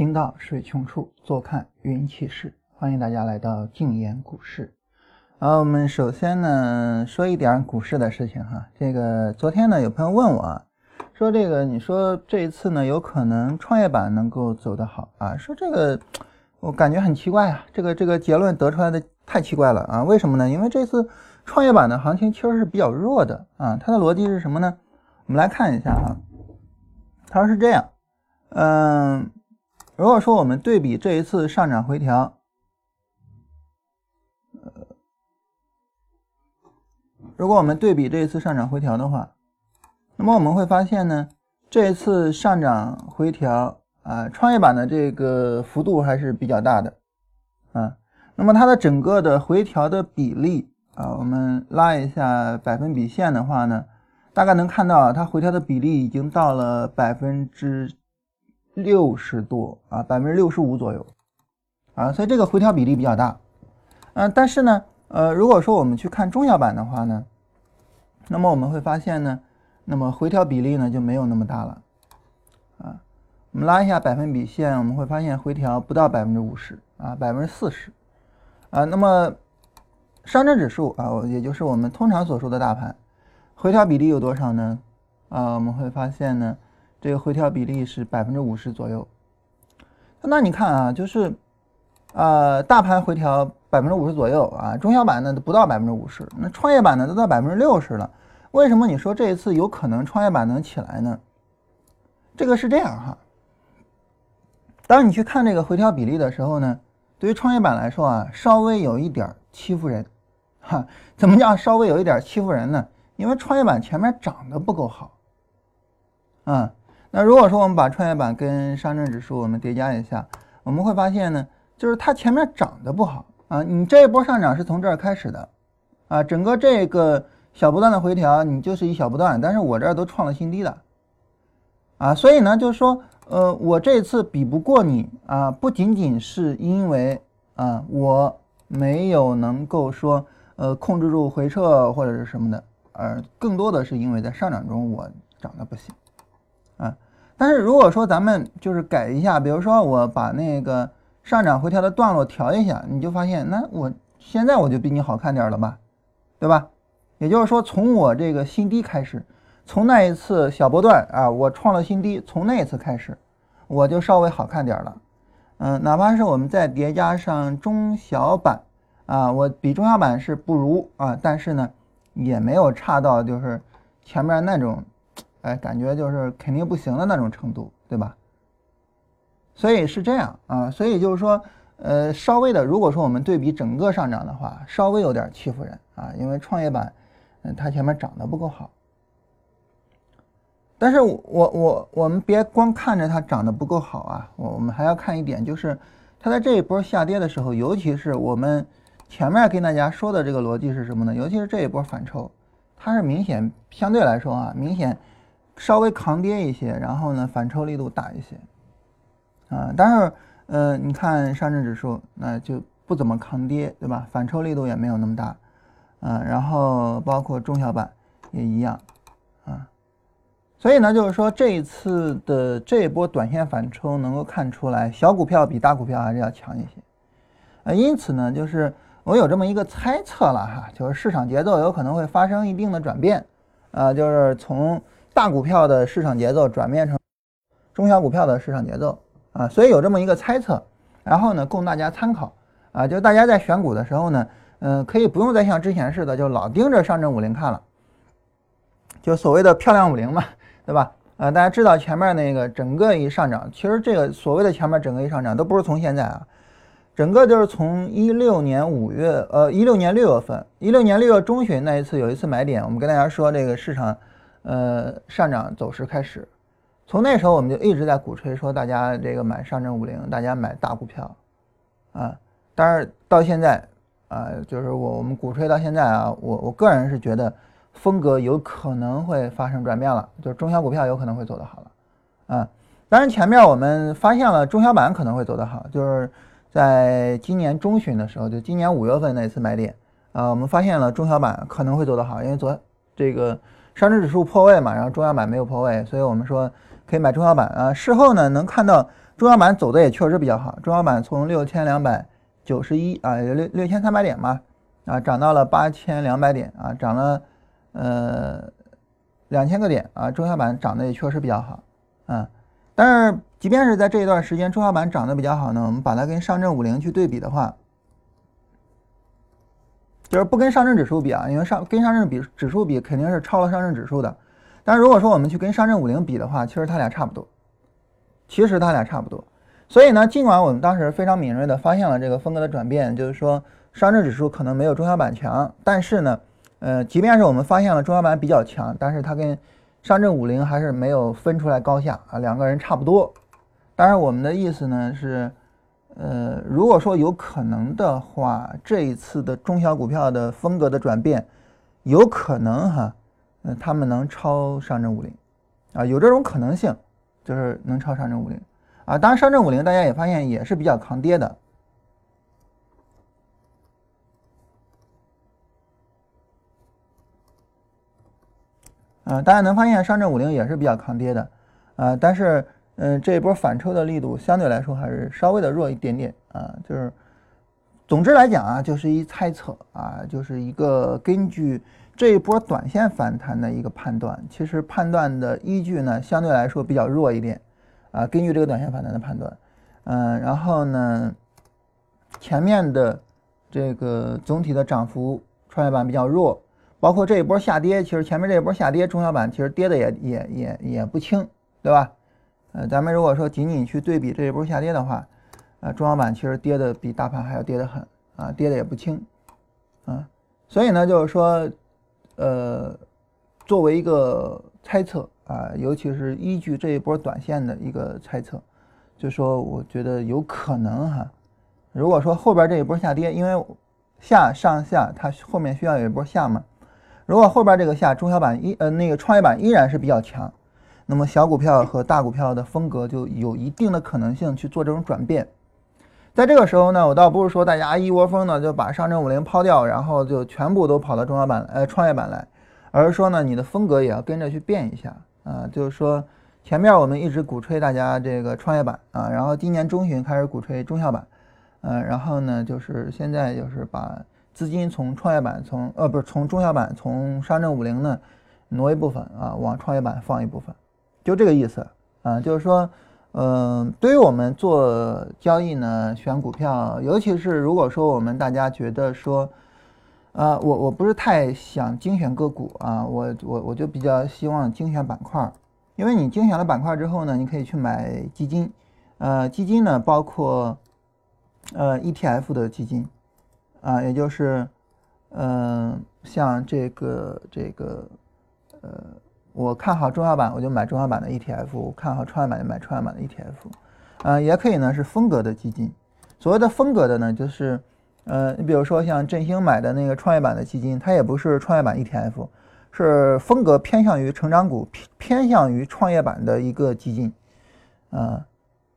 行到水穷处，坐看云起时。欢迎大家来到静言股市。好，我们首先呢说一点股市的事情哈。这个昨天呢有朋友问我啊，说这个你说这一次呢有可能创业板能够走得好啊？说这个我感觉很奇怪啊，这个这个结论得出来的太奇怪了啊？为什么呢？因为这次创业板的行情其实是比较弱的啊。它的逻辑是什么呢？我们来看一下哈。他说是这样，嗯。如果说我们对比这一次上涨回调，呃，如果我们对比这一次上涨回调的话，那么我们会发现呢，这一次上涨回调啊，创业板的这个幅度还是比较大的啊。那么它的整个的回调的比例啊，我们拉一下百分比线的话呢，大概能看到它回调的比例已经到了百分之。六十多啊，百分之六十五左右啊，所以这个回调比例比较大。嗯，但是呢，呃，如果说我们去看中小板的话呢，那么我们会发现呢，那么回调比例呢就没有那么大了啊。我们拉一下百分比线，我们会发现回调不到百分之五十啊，百分之四十啊。那么上证指数啊，也就是我们通常所说的大盘，回调比例有多少呢？啊，我们会发现呢。这个回调比例是百分之五十左右，那你看啊，就是，呃，大盘回调百分之五十左右啊，中小板呢都不到百分之五十，那创业板呢都到百分之六十了。为什么你说这一次有可能创业板能起来呢？这个是这样哈，当你去看这个回调比例的时候呢，对于创业板来说啊，稍微有一点欺负人，哈，怎么叫稍微有一点欺负人呢？因为创业板前面涨得不够好，啊。那如果说我们把创业板跟上证指数我们叠加一下，我们会发现呢，就是它前面涨得不好啊。你这一波上涨是从这儿开始的，啊，整个这个小波段的回调，你就是一小波段，但是我这儿都创了新低了，啊，所以呢，就是说，呃，我这次比不过你啊，不仅仅是因为啊我没有能够说呃控制住回撤或者是什么的，而更多的是因为在上涨中我涨得不行。啊，但是如果说咱们就是改一下，比如说我把那个上涨回调的段落调一下，你就发现，那我现在我就比你好看点了吧，对吧？也就是说，从我这个新低开始，从那一次小波段啊，我创了新低，从那一次开始，我就稍微好看点了。嗯，哪怕是我们再叠加上中小板啊，我比中小板是不如啊，但是呢，也没有差到就是前面那种。哎，感觉就是肯定不行的那种程度，对吧？所以是这样啊，所以就是说，呃，稍微的，如果说我们对比整个上涨的话，稍微有点欺负人啊，因为创业板，嗯，它前面涨得不够好。但是我我我们别光看着它涨得不够好啊，我我们还要看一点，就是它在这一波下跌的时候，尤其是我们前面跟大家说的这个逻辑是什么呢？尤其是这一波反抽，它是明显相对来说啊，明显。稍微抗跌一些，然后呢，反抽力度大一些，啊，但是，呃，你看上证指数，那就不怎么抗跌，对吧？反抽力度也没有那么大，啊，然后包括中小板也一样，啊，所以呢，就是说这一次的这一波短线反抽，能够看出来小股票比大股票还是要强一些，呃，因此呢，就是我有这么一个猜测了哈，就是市场节奏有可能会发生一定的转变，啊，就是从。大股票的市场节奏转变成中小股票的市场节奏啊，所以有这么一个猜测，然后呢供大家参考啊，就大家在选股的时候呢，嗯，可以不用再像之前似的就老盯着上证五零看了，就所谓的漂亮五零嘛，对吧？啊，大家知道前面那个整个一上涨，其实这个所谓的前面整个一上涨都不是从现在啊，整个就是从一六年五月，呃，一六年六月份，一六年六月中旬那一次有一次买点，我们跟大家说这个市场。呃，上涨走势开始，从那时候我们就一直在鼓吹说，大家这个买上证五零，大家买大股票，啊，但是到现在啊，就是我我们鼓吹到现在啊，我我个人是觉得风格有可能会发生转变了，就是中小股票有可能会走得好了，啊，当然前面我们发现了中小板可能会走得好，就是在今年中旬的时候，就今年五月份那次买点，啊，我们发现了中小板可能会走得好，因为昨这个。上证指数破位嘛，然后中小板没有破位，所以我们说可以买中小板啊。事后呢，能看到中小板走的也确实比较好，中小板从六千两百九十一啊，六六千三百点嘛，啊，涨到了八千两百点啊，涨了呃两千个点啊，中小板涨得也确实比较好啊。但是即便是在这一段时间中小板涨得比较好呢，我们把它跟上证五零去对比的话。就是不跟上证指数比啊，因为上跟上证比指数比肯定是超了上证指数的。但是如果说我们去跟上证五零比的话，其实它俩差不多。其实它俩差不多。所以呢，尽管我们当时非常敏锐的发现了这个风格的转变，就是说上证指数可能没有中小板强，但是呢，呃，即便是我们发现了中小板比较强，但是它跟上证五零还是没有分出来高下啊，两个人差不多。当然，我们的意思呢是。呃，如果说有可能的话，这一次的中小股票的风格的转变，有可能哈，嗯，他们能超上证五零，啊，有这种可能性，就是能超上证五零，啊，当然上证五零大家也发现也是比较抗跌的，啊，大家能发现上证五零也是比较抗跌的，啊，但是。嗯，这一波反抽的力度相对来说还是稍微的弱一点点啊。就是，总之来讲啊，就是一猜测啊，就是一个根据这一波短线反弹的一个判断。其实判断的依据呢，相对来说比较弱一点啊。根据这个短线反弹的判断，嗯，然后呢，前面的这个总体的涨幅，创业板比较弱，包括这一波下跌，其实前面这一波下跌，中小板其实跌的也也也也不轻，对吧？呃，咱们如果说仅仅去对比这一波下跌的话，啊，中小板其实跌的比大盘还要跌得很啊，跌的也不轻啊，所以呢，就是说，呃，作为一个猜测啊，尤其是依据这一波短线的一个猜测，就说我觉得有可能哈，如果说后边这一波下跌，因为下上下它后面需要有一波下嘛，如果后边这个下中小板依呃那个创业板依然是比较强。那么小股票和大股票的风格就有一定的可能性去做这种转变，在这个时候呢，我倒不是说大家一窝蜂的就把上证五零抛掉，然后就全部都跑到中小板呃创业板来，而是说呢，你的风格也要跟着去变一下啊，就是说前面我们一直鼓吹大家这个创业板啊，然后今年中旬开始鼓吹中小板，嗯，然后呢就是现在就是把资金从创业板从呃不是从中小板从上证五零呢挪一部分啊往创业板放一部分。就这个意思。啊，就是说，嗯，对于我们做交易呢，选股票，尤其是如果说我们大家觉得说，呃，我我不是太想精选个股啊，我我我就比较希望精选板块，因为你精选了板块之后呢，你可以去买基金，呃，基金呢包括呃 ETF 的基金。啊，也就是，嗯，像这个这个，呃。我看好中小板，我就买中小板的 ETF；我看好创业板，就买创业板的 ETF。嗯，也可以呢，是风格的基金。所谓的风格的呢，就是，呃，你比如说像振兴买的那个创业板的基金，它也不是创业板 ETF，是风格偏向于成长股、偏偏向于创业板的一个基金。啊，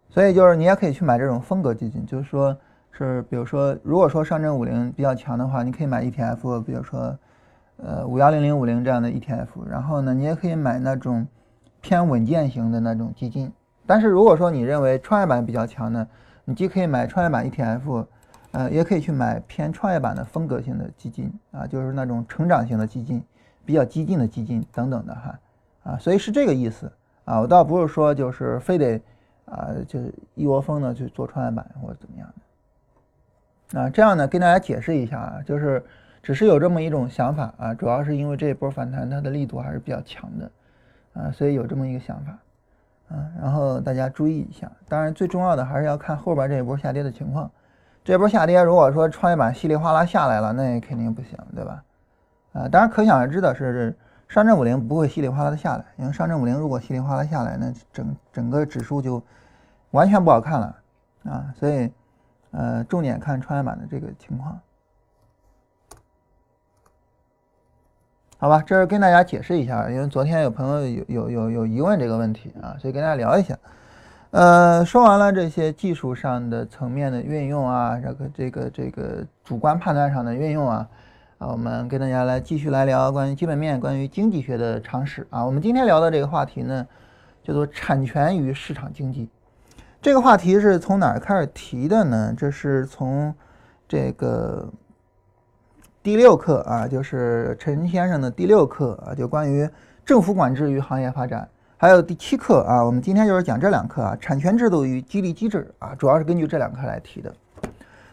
所以就是你也可以去买这种风格基金，就是说是，比如说，如果说上证五零比较强的话，你可以买 ETF，比如说。呃，五幺零零五零这样的 ETF，然后呢，你也可以买那种偏稳健型的那种基金。但是如果说你认为创业板比较强呢，你既可以买创业板 ETF，呃，也可以去买偏创业板的风格性的基金啊，就是那种成长型的基金，比较激进的基金等等的哈啊，所以是这个意思啊，我倒不是说就是非得啊，就是一窝蜂的去做创业板或者怎么样的啊，这样呢跟大家解释一下啊，就是。只是有这么一种想法啊，主要是因为这一波反弹它的力度还是比较强的，啊，所以有这么一个想法，啊，然后大家注意一下。当然，最重要的还是要看后边这一波下跌的情况。这波下跌，如果说创业板稀里哗啦下来了，那也肯定不行，对吧？啊，当然可想而知的是，上证五零不会稀里哗啦的下来，因为上证五零如果稀里哗啦下来，那整整个指数就完全不好看了啊。所以，呃，重点看创业板的这个情况。好吧，这是跟大家解释一下，因为昨天有朋友有有有有疑问这个问题啊，所以跟大家聊一下。呃，说完了这些技术上的层面的运用啊，这个这个这个主观判断上的运用啊，啊，我们跟大家来继续来聊关于基本面、关于经济学的常识啊。我们今天聊的这个话题呢，叫做产权与市场经济。这个话题是从哪儿开始提的呢？这是从这个第六课啊，就是陈先生的第六课啊，就关于政府管制与行业发展。还有第七课啊，我们今天就是讲这两课啊，产权制度与激励机制啊，主要是根据这两课来提的。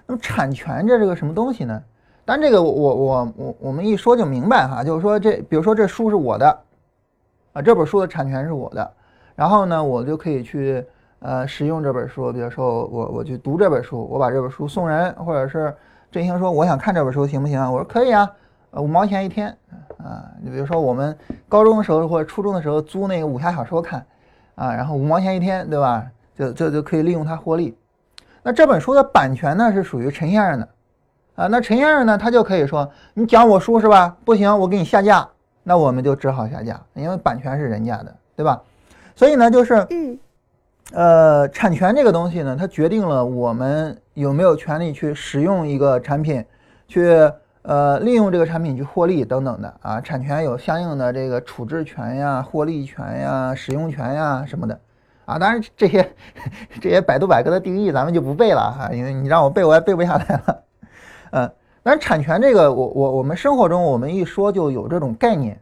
那么产权这是个什么东西呢？但这个我我我我们一说就明白哈，就是说这比如说这书是我的啊，这本书的产权是我的，然后呢，我就可以去。呃，使用这本书，比如说我我去读这本书，我把这本书送人，或者是振兴说我想看这本书行不行啊？我说可以啊，五毛钱一天啊。你比如说我们高中的时候或者初中的时候租那个武侠小说看啊，然后五毛钱一天，对吧？就就就可以利用它获利。那这本书的版权呢是属于陈先生的啊，那陈先生呢他就可以说你讲我书是吧？不行，我给你下架，那我们就只好下架，因为版权是人家的，对吧？所以呢就是嗯。呃，产权这个东西呢，它决定了我们有没有权利去使用一个产品，去呃利用这个产品去获利等等的啊。产权有相应的这个处置权呀、获利权呀、使用权呀什么的啊。当然这些这些百度百科的定义咱们就不背了哈，因为你让我背我也背不下来了。嗯，但是产权这个，我我我们生活中我们一说就有这种概念，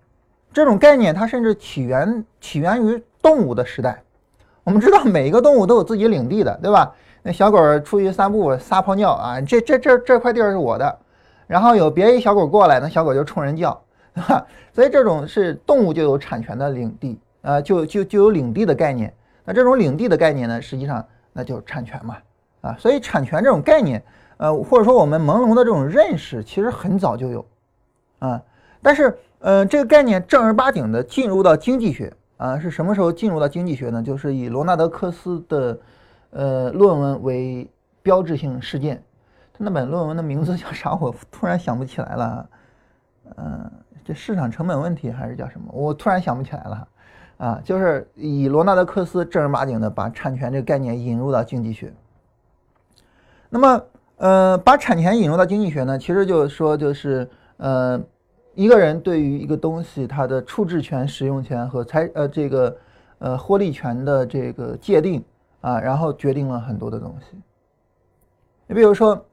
这种概念它甚至起源起源于动物的时代。我们知道每一个动物都有自己领地的，对吧？那小狗出去散步撒泡尿啊，这这这这块地儿是我的。然后有别一小狗过来，那小狗就冲人叫，对吧？所以这种是动物就有产权的领地，呃，就就就有领地的概念。那这种领地的概念呢，实际上那就是产权嘛，啊，所以产权这种概念，呃，或者说我们朦胧的这种认识，其实很早就有，啊，但是呃，这个概念正儿八经的进入到经济学。啊，是什么时候进入到经济学呢？就是以罗纳德·科斯的呃论文为标志性事件。他那本论文的名字叫啥？我突然想不起来了。嗯，这市场成本问题还是叫什么？我突然想不起来了。啊，就是以罗纳德·科斯正儿八经的把产权这个概念引入到经济学。那么，呃，把产权引入到经济学呢，其实就是说，就是呃。一个人对于一个东西，它的处置权、使用权和财呃这个呃获利权的这个界定啊，然后决定了很多的东西。你比如说，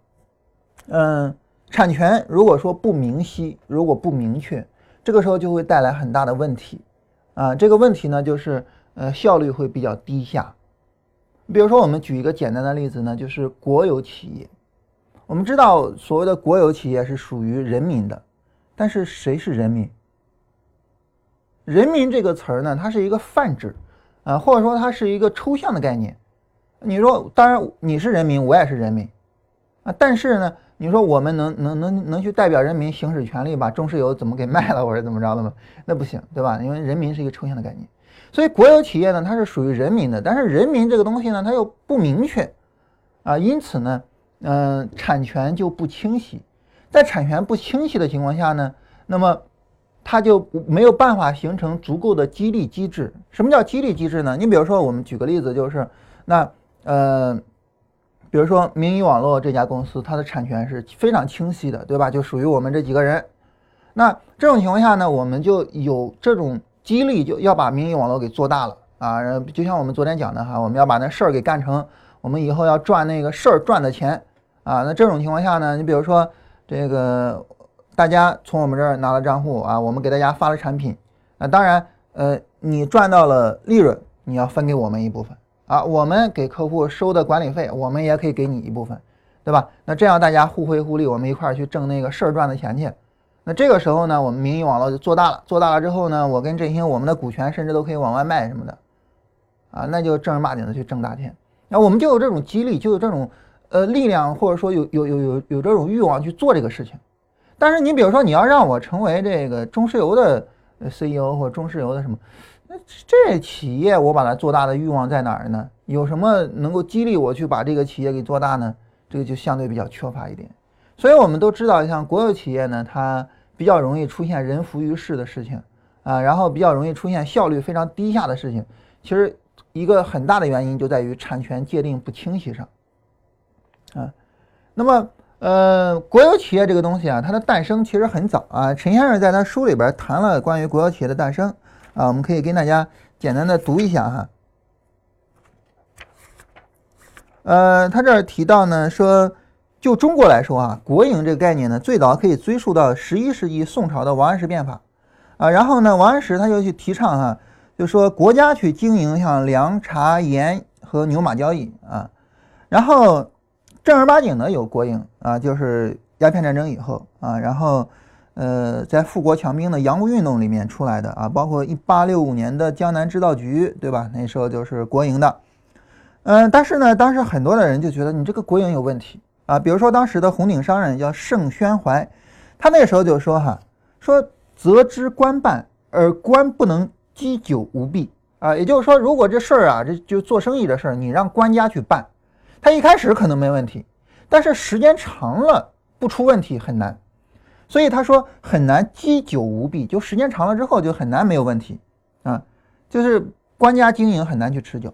嗯，产权如果说不明晰，如果不明确，这个时候就会带来很大的问题啊。这个问题呢，就是呃效率会比较低下。比如说，我们举一个简单的例子呢，就是国有企业。我们知道，所谓的国有企业是属于人民的。但是谁是人民？人民这个词儿呢，它是一个泛指，啊，或者说它是一个抽象的概念。你说，当然你是人民，我也是人民，啊，但是呢，你说我们能能能能去代表人民行使权利，把中石油怎么给卖了，或者怎么着的吗？那不行，对吧？因为人民是一个抽象的概念，所以国有企业呢，它是属于人民的，但是人民这个东西呢，它又不明确，啊，因此呢，嗯，产权就不清晰。在产权不清晰的情况下呢，那么它就没有办法形成足够的激励机制。什么叫激励机制呢？你比如说，我们举个例子，就是那呃，比如说明宇网络这家公司，它的产权是非常清晰的，对吧？就属于我们这几个人。那这种情况下呢，我们就有这种激励，就要把明宇网络给做大了啊。就像我们昨天讲的哈，我们要把那事儿给干成，我们以后要赚那个事儿赚的钱啊。那这种情况下呢，你比如说。这个大家从我们这儿拿了账户啊，我们给大家发了产品，那当然，呃，你赚到了利润，你要分给我们一部分啊，我们给客户收的管理费，我们也可以给你一部分，对吧？那这样大家互惠互利，我们一块儿去挣那个事儿赚的钱去。那这个时候呢，我们民营网络就做大了，做大了之后呢，我跟振兴我们的股权甚至都可以往外卖什么的，啊，那就正儿八经的去挣大钱。那我们就有这种激励，就有这种。呃，力量或者说有有有有有这种欲望去做这个事情，但是你比如说你要让我成为这个中石油的 CEO 或中石油的什么，那这企业我把它做大的欲望在哪儿呢？有什么能够激励我去把这个企业给做大呢？这个就相对比较缺乏一点。所以我们都知道，像国有企业呢，它比较容易出现人浮于事的事情啊，然后比较容易出现效率非常低下的事情。其实一个很大的原因就在于产权界定不清晰上。啊，那么呃，国有企业这个东西啊，它的诞生其实很早啊。陈先生在他书里边谈了关于国有企业的诞生啊，我们可以跟大家简单的读一下哈。呃，他这儿提到呢，说就中国来说啊，国营这个概念呢，最早可以追溯到十一世纪宋朝的王安石变法啊。然后呢，王安石他就去提倡哈，就说国家去经营像粮茶盐和牛马交易啊。然后正儿八经的有国营啊，就是鸦片战争以后啊，然后呃，在富国强兵的洋务运动里面出来的啊，包括一八六五年的江南制造局，对吧？那时候就是国营的。嗯，但是呢，当时很多的人就觉得你这个国营有问题啊。比如说当时的红顶商人叫盛宣怀，他那时候就说哈，说责之官办，而官不能积久无弊啊。也就是说，如果这事儿啊，这就做生意的事儿，你让官家去办，他一开始可能没问题，但是时间长了不出问题很难。所以他说很难积久无弊，就时间长了之后就很难没有问题啊，就是官家经营很难去持久。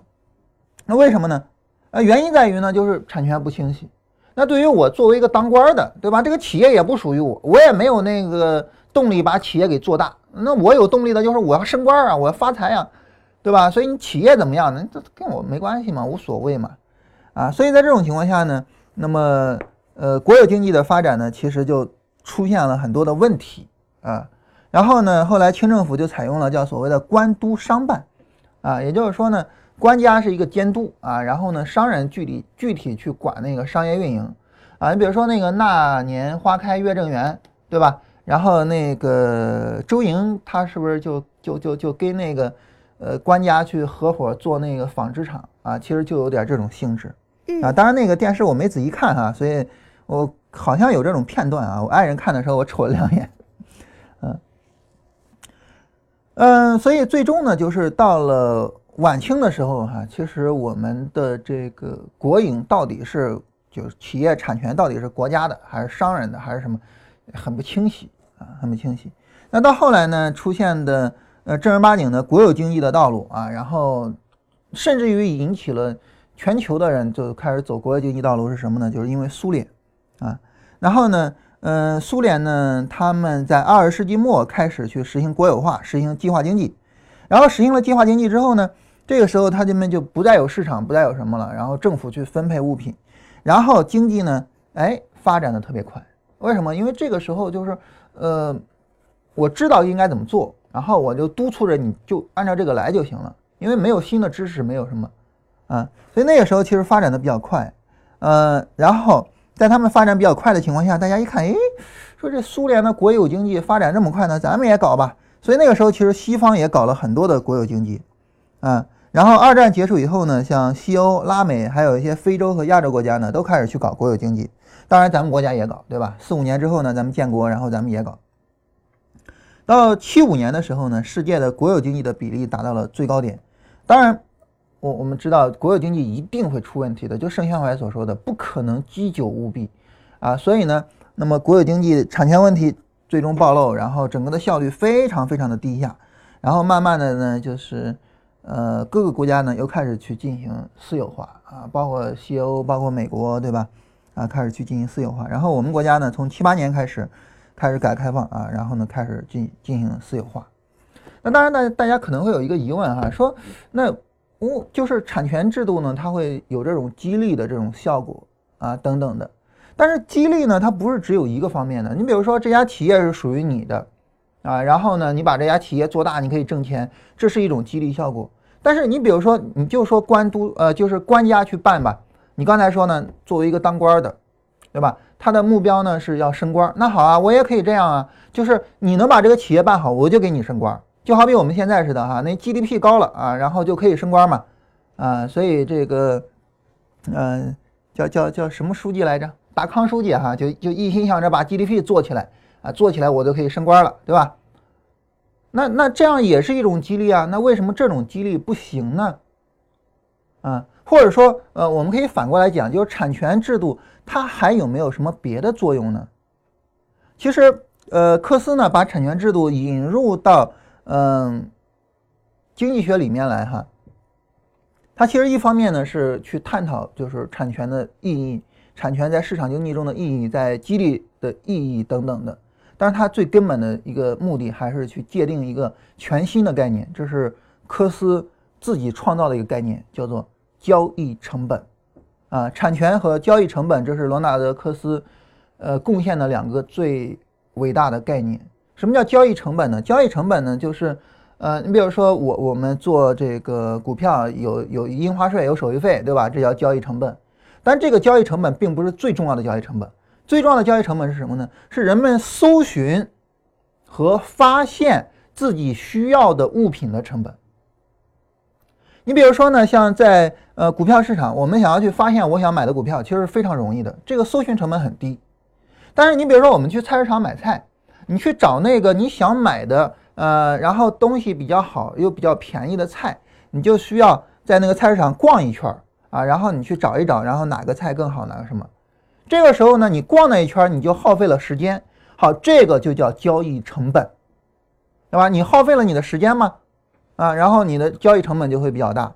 那为什么呢？呃，原因在于呢，就是产权不清晰。那对于我作为一个当官的，对吧？这个企业也不属于我，我也没有那个动力把企业给做大。那我有动力的就是我要升官啊，我要发财呀，对吧？所以你企业怎么样呢？这跟我没关系嘛，无所谓嘛。啊，所以在这种情况下呢，那么呃，国有经济的发展呢，其实就出现了很多的问题啊。然后呢，后来清政府就采用了叫所谓的官督商办，啊，也就是说呢。官家是一个监督啊，然后呢，商人具体具体去管那个商业运营啊。你比如说那个那年花开月正圆，对吧？然后那个周莹他是不是就就就就跟那个呃官家去合伙做那个纺织厂啊？其实就有点这种性质啊。当然那个电视我没仔细看哈，所以我好像有这种片段啊。我爱人看的时候我瞅了两眼，嗯嗯，所以最终呢，就是到了。晚清的时候，哈，其实我们的这个国营到底是就是企业产权到底是国家的还是商人的还是什么，很不清晰啊，很不清晰。那到后来呢，出现的呃正儿八经的国有经济的道路啊，然后甚至于引起了全球的人就开始走国有经济道路是什么呢？就是因为苏联啊，然后呢，嗯，苏联呢，他们在二十世纪末开始去实行国有化，实行计划经济。然后实行了计划经济之后呢，这个时候他们就不再有市场，不再有什么了。然后政府去分配物品，然后经济呢，哎，发展的特别快。为什么？因为这个时候就是，呃，我知道应该怎么做，然后我就督促着你就按照这个来就行了。因为没有新的知识，没有什么，啊，所以那个时候其实发展的比较快，呃，然后在他们发展比较快的情况下，大家一看，哎，说这苏联的国有经济发展这么快呢，咱们也搞吧。所以那个时候，其实西方也搞了很多的国有经济，啊，然后二战结束以后呢，像西欧、拉美，还有一些非洲和亚洲国家呢，都开始去搞国有经济。当然，咱们国家也搞，对吧？四五年之后呢，咱们建国，然后咱们也搞。到七五年的时候呢，世界的国有经济的比例达到了最高点。当然，我我们知道国有经济一定会出问题的，就盛宣怀所说的，不可能积久务弊，啊，所以呢，那么国有经济产权问题。最终暴露，然后整个的效率非常非常的低下，然后慢慢的呢，就是呃各个国家呢又开始去进行私有化啊，包括西欧，包括美国，对吧？啊，开始去进行私有化。然后我们国家呢，从七八年开始开始改革开放啊，然后呢开始进进行私有化。那当然，大大家可能会有一个疑问哈，说那我就是产权制度呢，它会有这种激励的这种效果啊，等等的。但是激励呢，它不是只有一个方面的。你比如说，这家企业是属于你的，啊，然后呢，你把这家企业做大，你可以挣钱，这是一种激励效果。但是你比如说，你就说官督，呃，就是官家去办吧。你刚才说呢，作为一个当官的，对吧？他的目标呢是要升官。那好啊，我也可以这样啊，就是你能把这个企业办好，我就给你升官。就好比我们现在似的哈，那 GDP 高了啊，然后就可以升官嘛，啊，所以这个，嗯，叫叫叫什么书记来着？达康书记哈，就就一心想着把 GDP 做起来啊，做起来我就可以升官了，对吧？那那这样也是一种激励啊。那为什么这种激励不行呢？啊，或者说，呃，我们可以反过来讲，就是产权制度它还有没有什么别的作用呢？其实，呃，科斯呢把产权制度引入到嗯经济学里面来哈，它其实一方面呢是去探讨就是产权的意义。产权在市场经济中的意义，在激励的意义等等的，但是它最根本的一个目的还是去界定一个全新的概念，这是科斯自己创造的一个概念，叫做交易成本。啊，产权和交易成本，这是罗纳德·科斯，呃，贡献的两个最伟大的概念。什么叫交易成本呢？交易成本呢，就是，呃，你比如说我我们做这个股票有有印花税、有手续费，对吧？这叫交易成本。但这个交易成本并不是最重要的交易成本，最重要的交易成本是什么呢？是人们搜寻和发现自己需要的物品的成本。你比如说呢，像在呃股票市场，我们想要去发现我想买的股票，其实是非常容易的，这个搜寻成本很低。但是你比如说我们去菜市场买菜，你去找那个你想买的，呃，然后东西比较好又比较便宜的菜，你就需要在那个菜市场逛一圈啊，然后你去找一找，然后哪个菜更好，哪个什么。这个时候呢，你逛那一圈你就耗费了时间，好，这个就叫交易成本，对吧？你耗费了你的时间嘛？啊，然后你的交易成本就会比较大，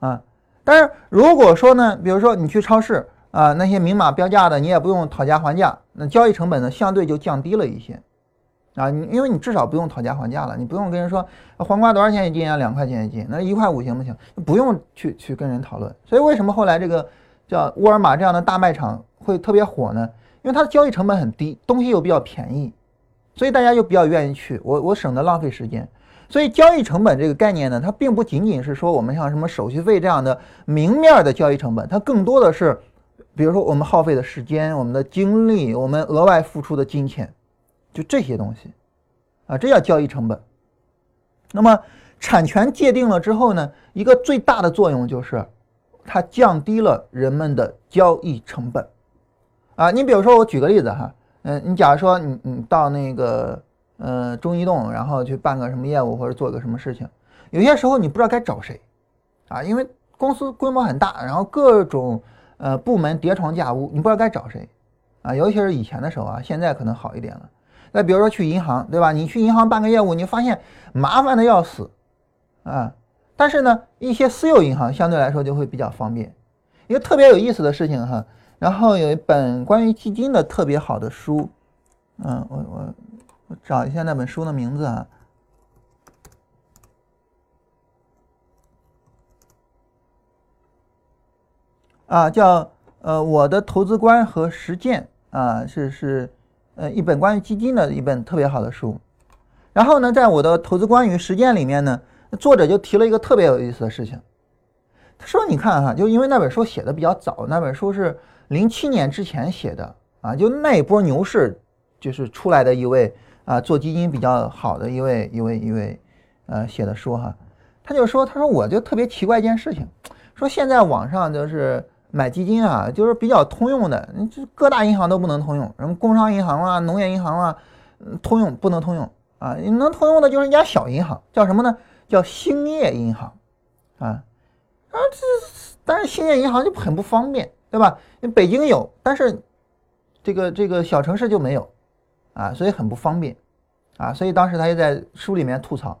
啊，但是如果说呢，比如说你去超市啊，那些明码标价的，你也不用讨价还价，那交易成本呢相对就降低了一些，啊，你因为你至少不用讨价还价了，你不用跟人说黄瓜多少钱一斤啊，两块钱一斤，那一块五行不行？不用去去跟人讨论。所以为什么后来这个叫沃尔玛这样的大卖场会特别火呢？因为它的交易成本很低，东西又比较便宜，所以大家就比较愿意去，我我省得浪费时间。所以交易成本这个概念呢，它并不仅仅是说我们像什么手续费这样的明面的交易成本，它更多的是，比如说我们耗费的时间、我们的精力、我们额外付出的金钱，就这些东西，啊，这叫交易成本。那么产权界定了之后呢，一个最大的作用就是它降低了人们的交易成本。啊，你比如说我举个例子哈，嗯，你假如说你你到那个。呃，中移动，然后去办个什么业务或者做个什么事情，有些时候你不知道该找谁，啊，因为公司规模很大，然后各种呃部门叠床架屋，你不知道该找谁，啊，尤其是以前的时候啊，现在可能好一点了。那比如说去银行，对吧？你去银行办个业务，你发现麻烦的要死，啊，但是呢，一些私有银行相对来说就会比较方便。一个特别有意思的事情哈，然后有一本关于基金的特别好的书，嗯，我我。我找一下那本书的名字啊，啊，叫呃我的投资观和实践啊，是是呃一本关于基金的一本特别好的书。然后呢，在我的投资观与实践里面呢，作者就提了一个特别有意思的事情。他说：“你看哈，就因为那本书写的比较早，那本书是零七年之前写的啊，就那一波牛市就是出来的一位。”啊，做基金比较好的一位一位一位，呃，写的书哈，他就说，他说我就特别奇怪一件事情，说现在网上就是买基金啊，就是比较通用的，你这各大银行都不能通用，什么工商银行啊、农业银行啊，通用不能通用啊，能通用的就是一家小银行，叫什么呢？叫兴业银行，啊，啊这，但是兴业银行就很不方便，对吧？你北京有，但是这个这个小城市就没有。啊，所以很不方便，啊，所以当时他就在书里面吐槽。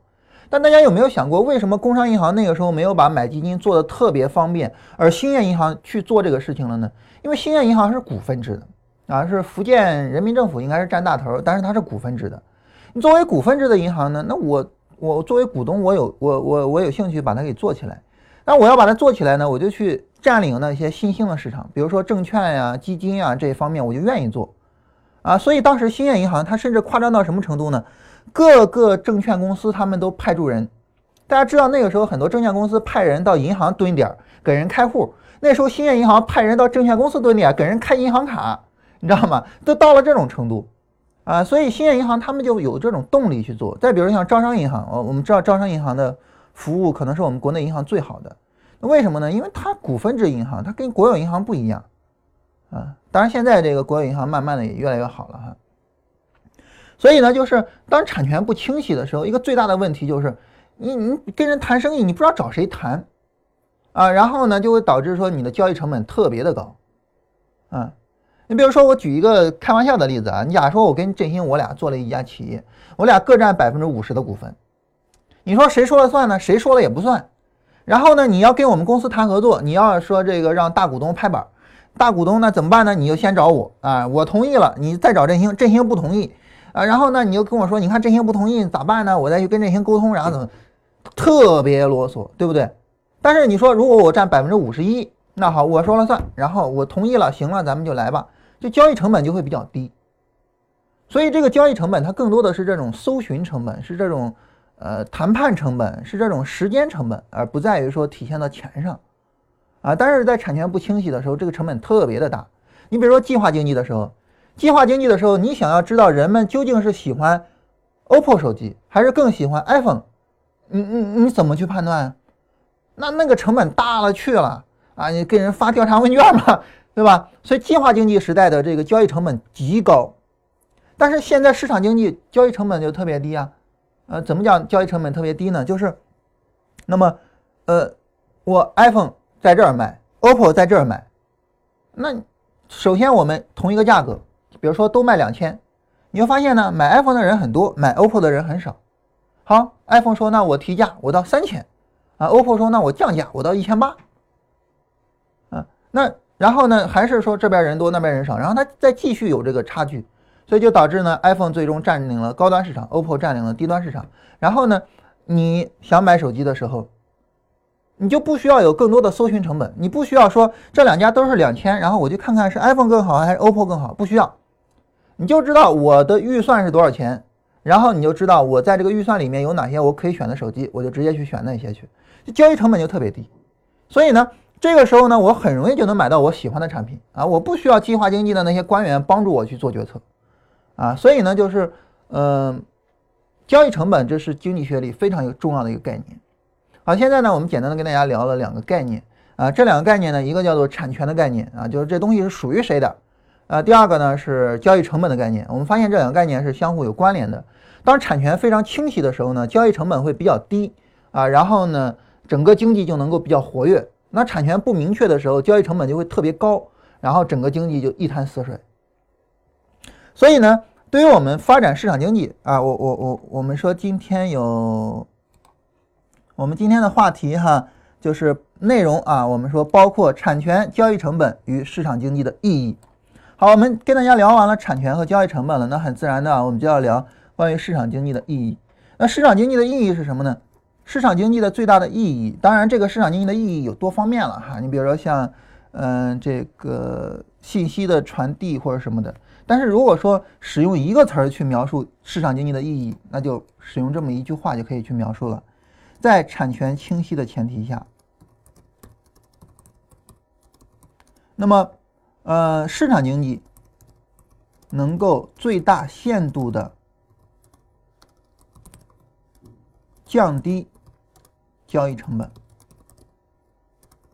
但大家有没有想过，为什么工商银行那个时候没有把买基金做的特别方便，而兴业银行去做这个事情了呢？因为兴业银行是股份制的，啊，是福建人民政府应该是占大头，但是它是股份制的。你作为股份制的银行呢，那我我作为股东，我有我我我有兴趣把它给做起来。那我要把它做起来呢，我就去占领那些新兴的市场，比如说证券呀、基金呀这一方面，我就愿意做。啊，所以当时兴业银行它甚至夸张到什么程度呢？各个证券公司他们都派驻人。大家知道那个时候很多证券公司派人到银行蹲点给人开户，那时候兴业银行派人到证券公司蹲点给人开银行卡，你知道吗？都到了这种程度啊！所以兴业银行他们就有这种动力去做。再比如像招商银行，我我们知道招商银行的服务可能是我们国内银行最好的。为什么呢？因为它股份制银行，它跟国有银行不一样。啊，当然现在这个国有银行慢慢的也越来越好了哈。所以呢，就是当产权不清晰的时候，一个最大的问题就是你你跟人谈生意，你不知道找谁谈啊，然后呢就会导致说你的交易成本特别的高啊。你比如说我举一个开玩笑的例子啊，你假如说我跟振兴我俩做了一家企业，我俩各占百分之五十的股份，你说谁说了算呢？谁说了也不算。然后呢，你要跟我们公司谈合作，你要说这个让大股东拍板。大股东那怎么办呢？你就先找我啊，我同意了，你再找振兴，振兴不同意啊，然后呢，你又跟我说，你看振兴不同意咋办呢？我再去跟振兴沟通，然后怎么，特别啰嗦，对不对？但是你说如果我占百分之五十一那好，我说了算，然后我同意了，行了，咱们就来吧，就交易成本就会比较低。所以这个交易成本它更多的是这种搜寻成本，是这种呃谈判成本，是这种时间成本，而不在于说体现到钱上啊。但是在产权不清晰的时候，这个成本特别的大。你比如说计划经济的时候，计划经济的时候，你想要知道人们究竟是喜欢 OPPO 手机还是更喜欢 iPhone，你你你怎么去判断？那那个成本大了去了啊！你给人发调查问卷嘛，对吧？所以计划经济时代的这个交易成本极高。但是现在市场经济交易成本就特别低啊，呃，怎么讲交易成本特别低呢？就是，那么，呃，我 iPhone 在这儿买，OPPO 在这儿买，那首先我们同一个价格，比如说都卖两千，你会发现呢，买 iPhone 的人很多，买 OPPO 的人很少。好，iPhone 说那我提价，我到三千，啊，OPPO 说那我降价，我到一千八，啊，那然后呢，还是说这边人多，那边人少，然后它再继续有这个差距。所以就导致呢，iPhone 最终占领了高端市场，OPPO 占领了低端市场。然后呢，你想买手机的时候，你就不需要有更多的搜寻成本，你不需要说这两家都是两千，然后我就看看是 iPhone 更好还是 OPPO 更好，不需要，你就知道我的预算是多少钱，然后你就知道我在这个预算里面有哪些我可以选的手机，我就直接去选那些去，交易成本就特别低。所以呢，这个时候呢，我很容易就能买到我喜欢的产品啊，我不需要计划经济的那些官员帮助我去做决策。啊，所以呢，就是，嗯，交易成本这是经济学里非常有重要的一个概念。好，现在呢，我们简单的跟大家聊了两个概念啊，这两个概念呢，一个叫做产权的概念啊，就是这东西是属于谁的啊，第二个呢是交易成本的概念。我们发现这两个概念是相互有关联的。当产权非常清晰的时候呢，交易成本会比较低啊，然后呢，整个经济就能够比较活跃。那产权不明确的时候，交易成本就会特别高，然后整个经济就一潭死水。所以呢，对于我们发展市场经济啊，我我我我们说今天有，我们今天的话题哈，就是内容啊，我们说包括产权、交易成本与市场经济的意义。好，我们跟大家聊完了产权和交易成本了，那很自然的，我们就要聊关于市场经济的意义。那市场经济的意义是什么呢？市场经济的最大的意义，当然这个市场经济的意义有多方面了哈。你比如说像，嗯，这个信息的传递或者什么的。但是如果说使用一个词儿去描述市场经济的意义，那就使用这么一句话就可以去描述了。在产权清晰的前提下，那么，呃，市场经济能够最大限度的降低交易成本。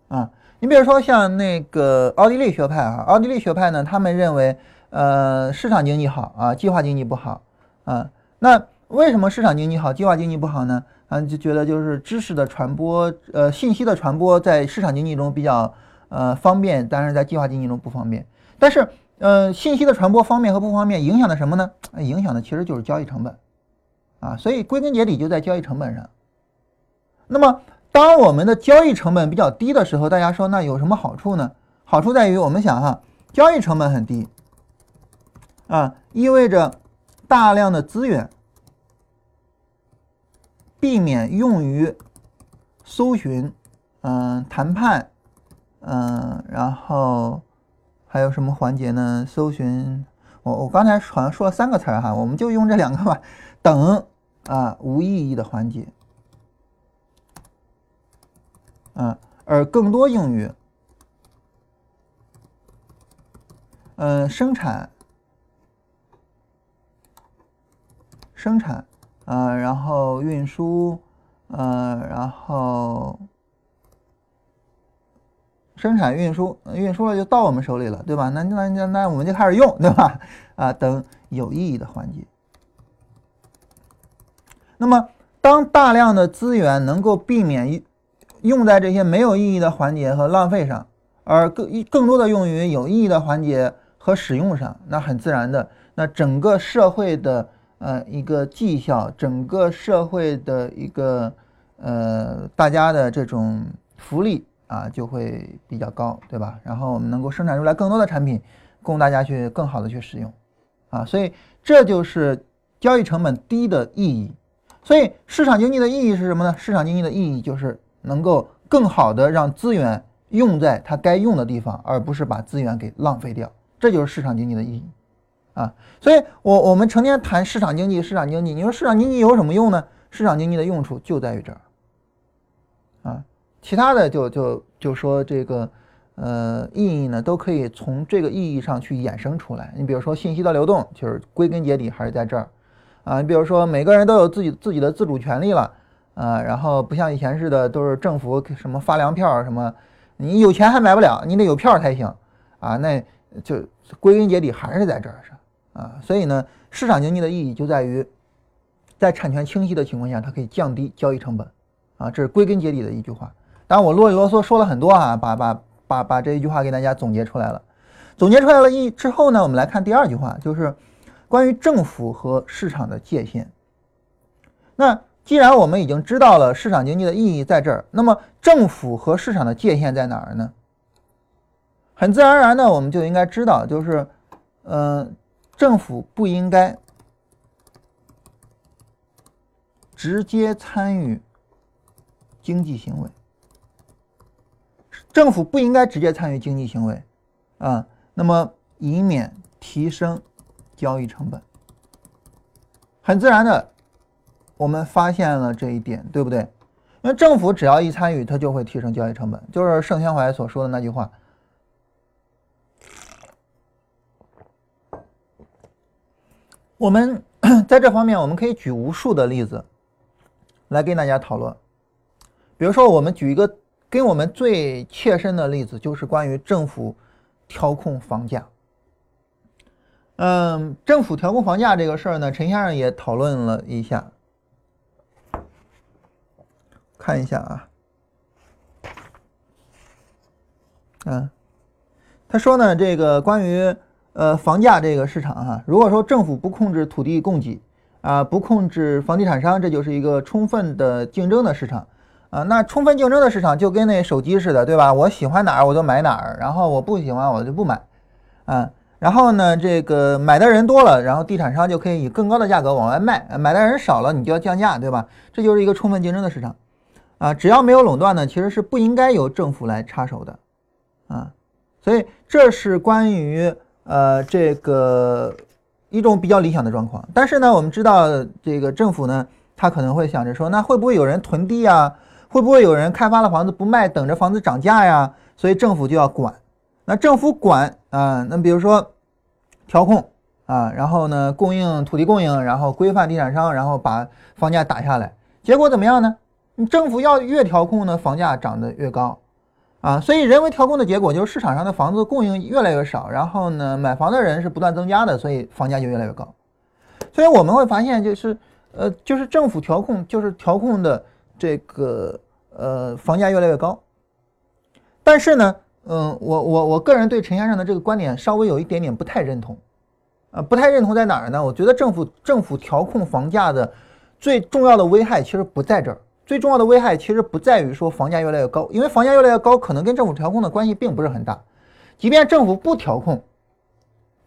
啊，你比如说像那个奥地利学派啊，奥地利学派呢，他们认为。呃，市场经济好啊，计划经济不好啊。那为什么市场经济好，计划经济不好呢？啊，就觉得就是知识的传播，呃，信息的传播在市场经济中比较呃方便，但是在计划经济中不方便。但是，呃，信息的传播方便和不方便影响的什么呢？影响的其实就是交易成本啊。所以归根结底就在交易成本上。那么，当我们的交易成本比较低的时候，大家说那有什么好处呢？好处在于我们想哈，交易成本很低。啊，意味着大量的资源避免用于搜寻、嗯谈判、嗯，然后还有什么环节呢？搜寻，我我刚才好像说了三个词儿哈，我们就用这两个吧。等啊，无意义的环节，啊，而更多用于嗯生产。生产，呃，然后运输，呃，然后生产运输，运输了就到我们手里了，对吧？那那那那我们就开始用，对吧？啊，等有意义的环节。那么，当大量的资源能够避免用在这些没有意义的环节和浪费上，而更更多的用于有意义的环节和使用上，那很自然的，那整个社会的。呃，一个绩效，整个社会的一个呃，大家的这种福利啊，就会比较高，对吧？然后我们能够生产出来更多的产品，供大家去更好的去使用，啊，所以这就是交易成本低的意义。所以市场经济的意义是什么呢？市场经济的意义就是能够更好的让资源用在它该用的地方，而不是把资源给浪费掉。这就是市场经济的意义啊！所以，我我们成天谈市场经济，市场经济，你说市场经济有什么用呢？市场经济的用处就在于这儿啊，其他的就就就说这个呃意义呢，都可以从这个意义上去衍生出来。你比如说信息的流动，就是归根结底还是在这儿啊。你比如说每个人都有自己自己的自主权利了啊，然后不像以前似的都是政府什么发粮票什么，你有钱还买不了，你得有票才行啊，那就。归根结底还是在这儿上啊，所以呢，市场经济的意义就在于，在产权清晰的情况下，它可以降低交易成本啊，这是归根结底的一句话。当然我啰里啰嗦说了很多啊，把把把把这一句话给大家总结出来了。总结出来了意之后呢，我们来看第二句话，就是关于政府和市场的界限。那既然我们已经知道了市场经济的意义在这儿，那么政府和市场的界限在哪儿呢？很自然而然的，我们就应该知道，就是，嗯，政府不应该直接参与经济行为，政府不应该直接参与经济行为，啊，那么以免提升交易成本。很自然的，我们发现了这一点，对不对？因为政府只要一参与，它就会提升交易成本，就是盛宣怀所说的那句话。我们 在这方面，我们可以举无数的例子来跟大家讨论。比如说，我们举一个跟我们最切身的例子，就是关于政府调控房价。嗯，政府调控房价这个事儿呢，陈先生也讨论了一下。看一下啊，嗯，他说呢，这个关于。呃，房价这个市场哈，如果说政府不控制土地供给啊，不控制房地产商，这就是一个充分的竞争的市场啊。那充分竞争的市场就跟那手机似的，对吧？我喜欢哪儿我就买哪儿，然后我不喜欢我就不买啊。然后呢，这个买的人多了，然后地产商就可以以更高的价格往外卖；买的人少了，你就要降价，对吧？这就是一个充分竞争的市场啊。只要没有垄断呢，其实是不应该由政府来插手的啊。所以这是关于。呃，这个一种比较理想的状况，但是呢，我们知道这个政府呢，他可能会想着说，那会不会有人囤地啊？会不会有人开发了房子不卖，等着房子涨价呀？所以政府就要管。那政府管啊，那比如说调控啊，然后呢，供应土地供应，然后规范地产商，然后把房价打下来。结果怎么样呢？你政府要越调控呢，房价涨得越高。啊，所以人为调控的结果就是市场上的房子供应越来越少，然后呢，买房的人是不断增加的，所以房价就越来越高。所以我们会发现，就是呃，就是政府调控，就是调控的这个呃房价越来越高。但是呢，嗯，我我我个人对陈先生的这个观点稍微有一点点不太认同，啊，不太认同在哪儿呢？我觉得政府政府调控房价的最重要的危害其实不在这儿。最重要的危害其实不在于说房价越来越高，因为房价越来越高可能跟政府调控的关系并不是很大。即便政府不调控，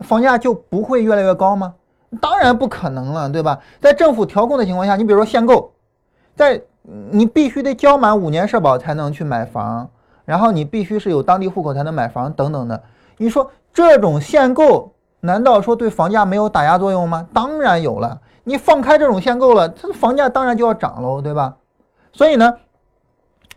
房价就不会越来越高吗？当然不可能了，对吧？在政府调控的情况下，你比如说限购，在你必须得交满五年社保才能去买房，然后你必须是有当地户口才能买房等等的。你说这种限购难道说对房价没有打压作用吗？当然有了。你放开这种限购了，它房价当然就要涨喽，对吧？所以呢，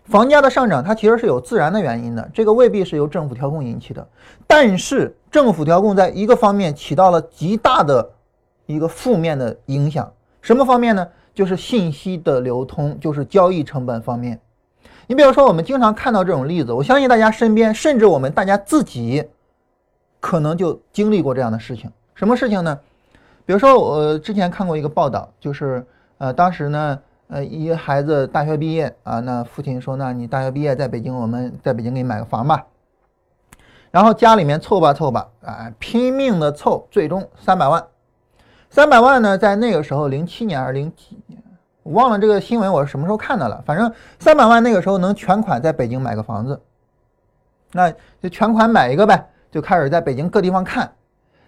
房价的上涨它其实是有自然的原因的，这个未必是由政府调控引起的。但是政府调控在一个方面起到了极大的一个负面的影响，什么方面呢？就是信息的流通，就是交易成本方面。你比如说，我们经常看到这种例子，我相信大家身边，甚至我们大家自己，可能就经历过这样的事情。什么事情呢？比如说，我之前看过一个报道，就是呃，当时呢。呃，一个孩子大学毕业啊，那父亲说，那你大学毕业在北京，我们在北京给你买个房吧。然后家里面凑吧凑吧，啊，拼命的凑，最终三百万。三百万呢，在那个时候，零七年还是零几年，我忘了这个新闻我是什么时候看的了。反正三百万那个时候能全款在北京买个房子，那就全款买一个呗，就开始在北京各地方看，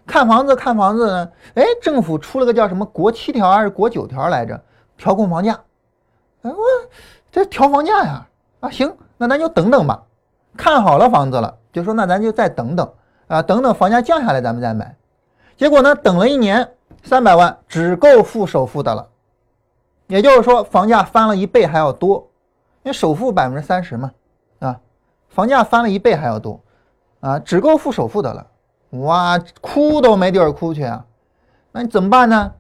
看房子看房子呢。哎，政府出了个叫什么国七条还是国九条来着，调控房价。哎，我这调房价呀，啊行，那咱就等等吧。看好了房子了，就说那咱就再等等啊，等等房价降下来咱们再买。结果呢，等了一年，三百万只够付首付的了，也就是说房价翻了一倍还要多，因为首付百分之三十嘛，啊，房价翻了一倍还要多，啊，只够付首付的了，哇，哭都没地儿哭去啊，那你怎么办呢？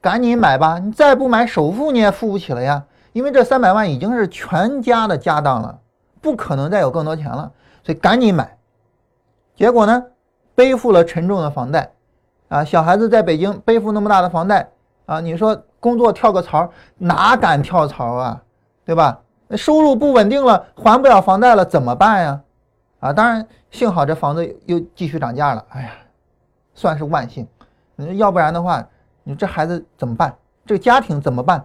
赶紧买吧，你再不买首付你也付不起了呀，因为这三百万已经是全家的家当了，不可能再有更多钱了，所以赶紧买。结果呢，背负了沉重的房贷，啊，小孩子在北京背负那么大的房贷啊，你说工作跳个槽哪敢跳槽啊，对吧？那收入不稳定了，还不了房贷了，怎么办呀？啊，当然幸好这房子又继续涨价了，哎呀，算是万幸，要不然的话。你这孩子怎么办？这个家庭怎么办？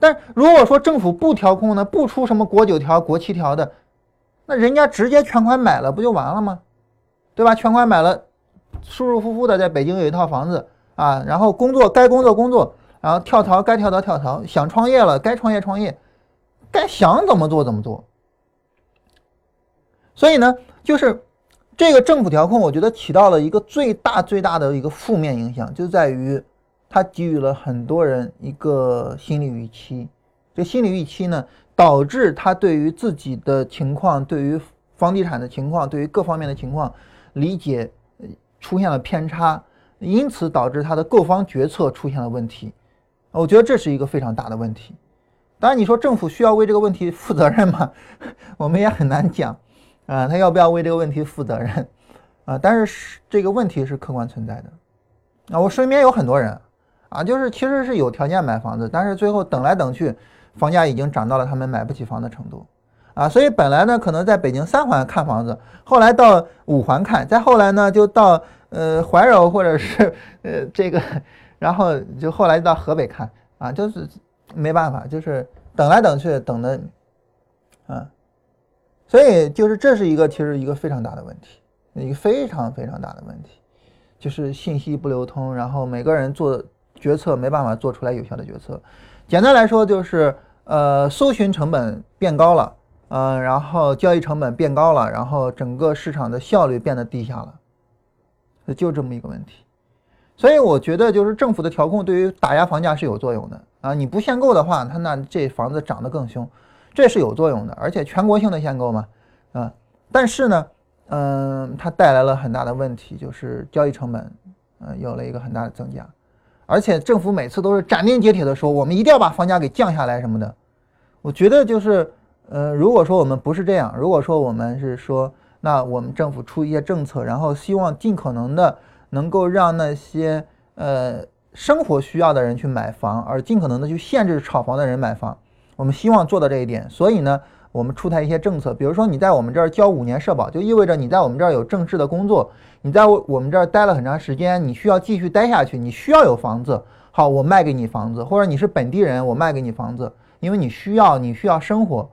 但如果说政府不调控呢，不出什么国九条、国七条的，那人家直接全款买了不就完了吗？对吧？全款买了，舒舒服服的在北京有一套房子啊，然后工作该工作工作，然后跳槽该跳槽跳槽，想创业了该创业创业，该想怎么做怎么做。所以呢，就是。这个政府调控，我觉得起到了一个最大最大的一个负面影响，就在于它给予了很多人一个心理预期。这心理预期呢，导致他对于自己的情况、对于房地产的情况、对于各方面的情况理解出现了偏差，因此导致他的购房决策出现了问题。我觉得这是一个非常大的问题。当然，你说政府需要为这个问题负责任吗？我们也很难讲。啊，他要不要为这个问题负责任？啊，但是这个问题是客观存在的。啊，我身边有很多人，啊，就是其实是有条件买房子，但是最后等来等去，房价已经涨到了他们买不起房的程度。啊，所以本来呢，可能在北京三环看房子，后来到五环看，再后来呢，就到呃怀柔或者是呃这个，然后就后来到河北看，啊，就是没办法，就是等来等去，等的，啊。所以就是这是一个其实一个非常大的问题，一个非常非常大的问题，就是信息不流通，然后每个人做决策没办法做出来有效的决策。简单来说就是呃搜寻成本变高了，嗯，然后交易成本变高了，然后整个市场的效率变得低下了，就这么一个问题。所以我觉得就是政府的调控对于打压房价是有作用的啊，你不限购的话，它那这房子涨得更凶。这是有作用的，而且全国性的限购嘛，啊，但是呢，嗯，它带来了很大的问题，就是交易成本，嗯，有了一个很大的增加，而且政府每次都是斩钉截铁的说，我们一定要把房价给降下来什么的。我觉得就是，呃，如果说我们不是这样，如果说我们是说，那我们政府出一些政策，然后希望尽可能的能够让那些呃生活需要的人去买房，而尽可能的去限制炒房的人买房。我们希望做到这一点，所以呢，我们出台一些政策，比如说你在我们这儿交五年社保，就意味着你在我们这儿有正式的工作，你在我们这儿待了很长时间，你需要继续待下去，你需要有房子，好，我卖给你房子，或者你是本地人，我卖给你房子，因为你需要，你需要生活，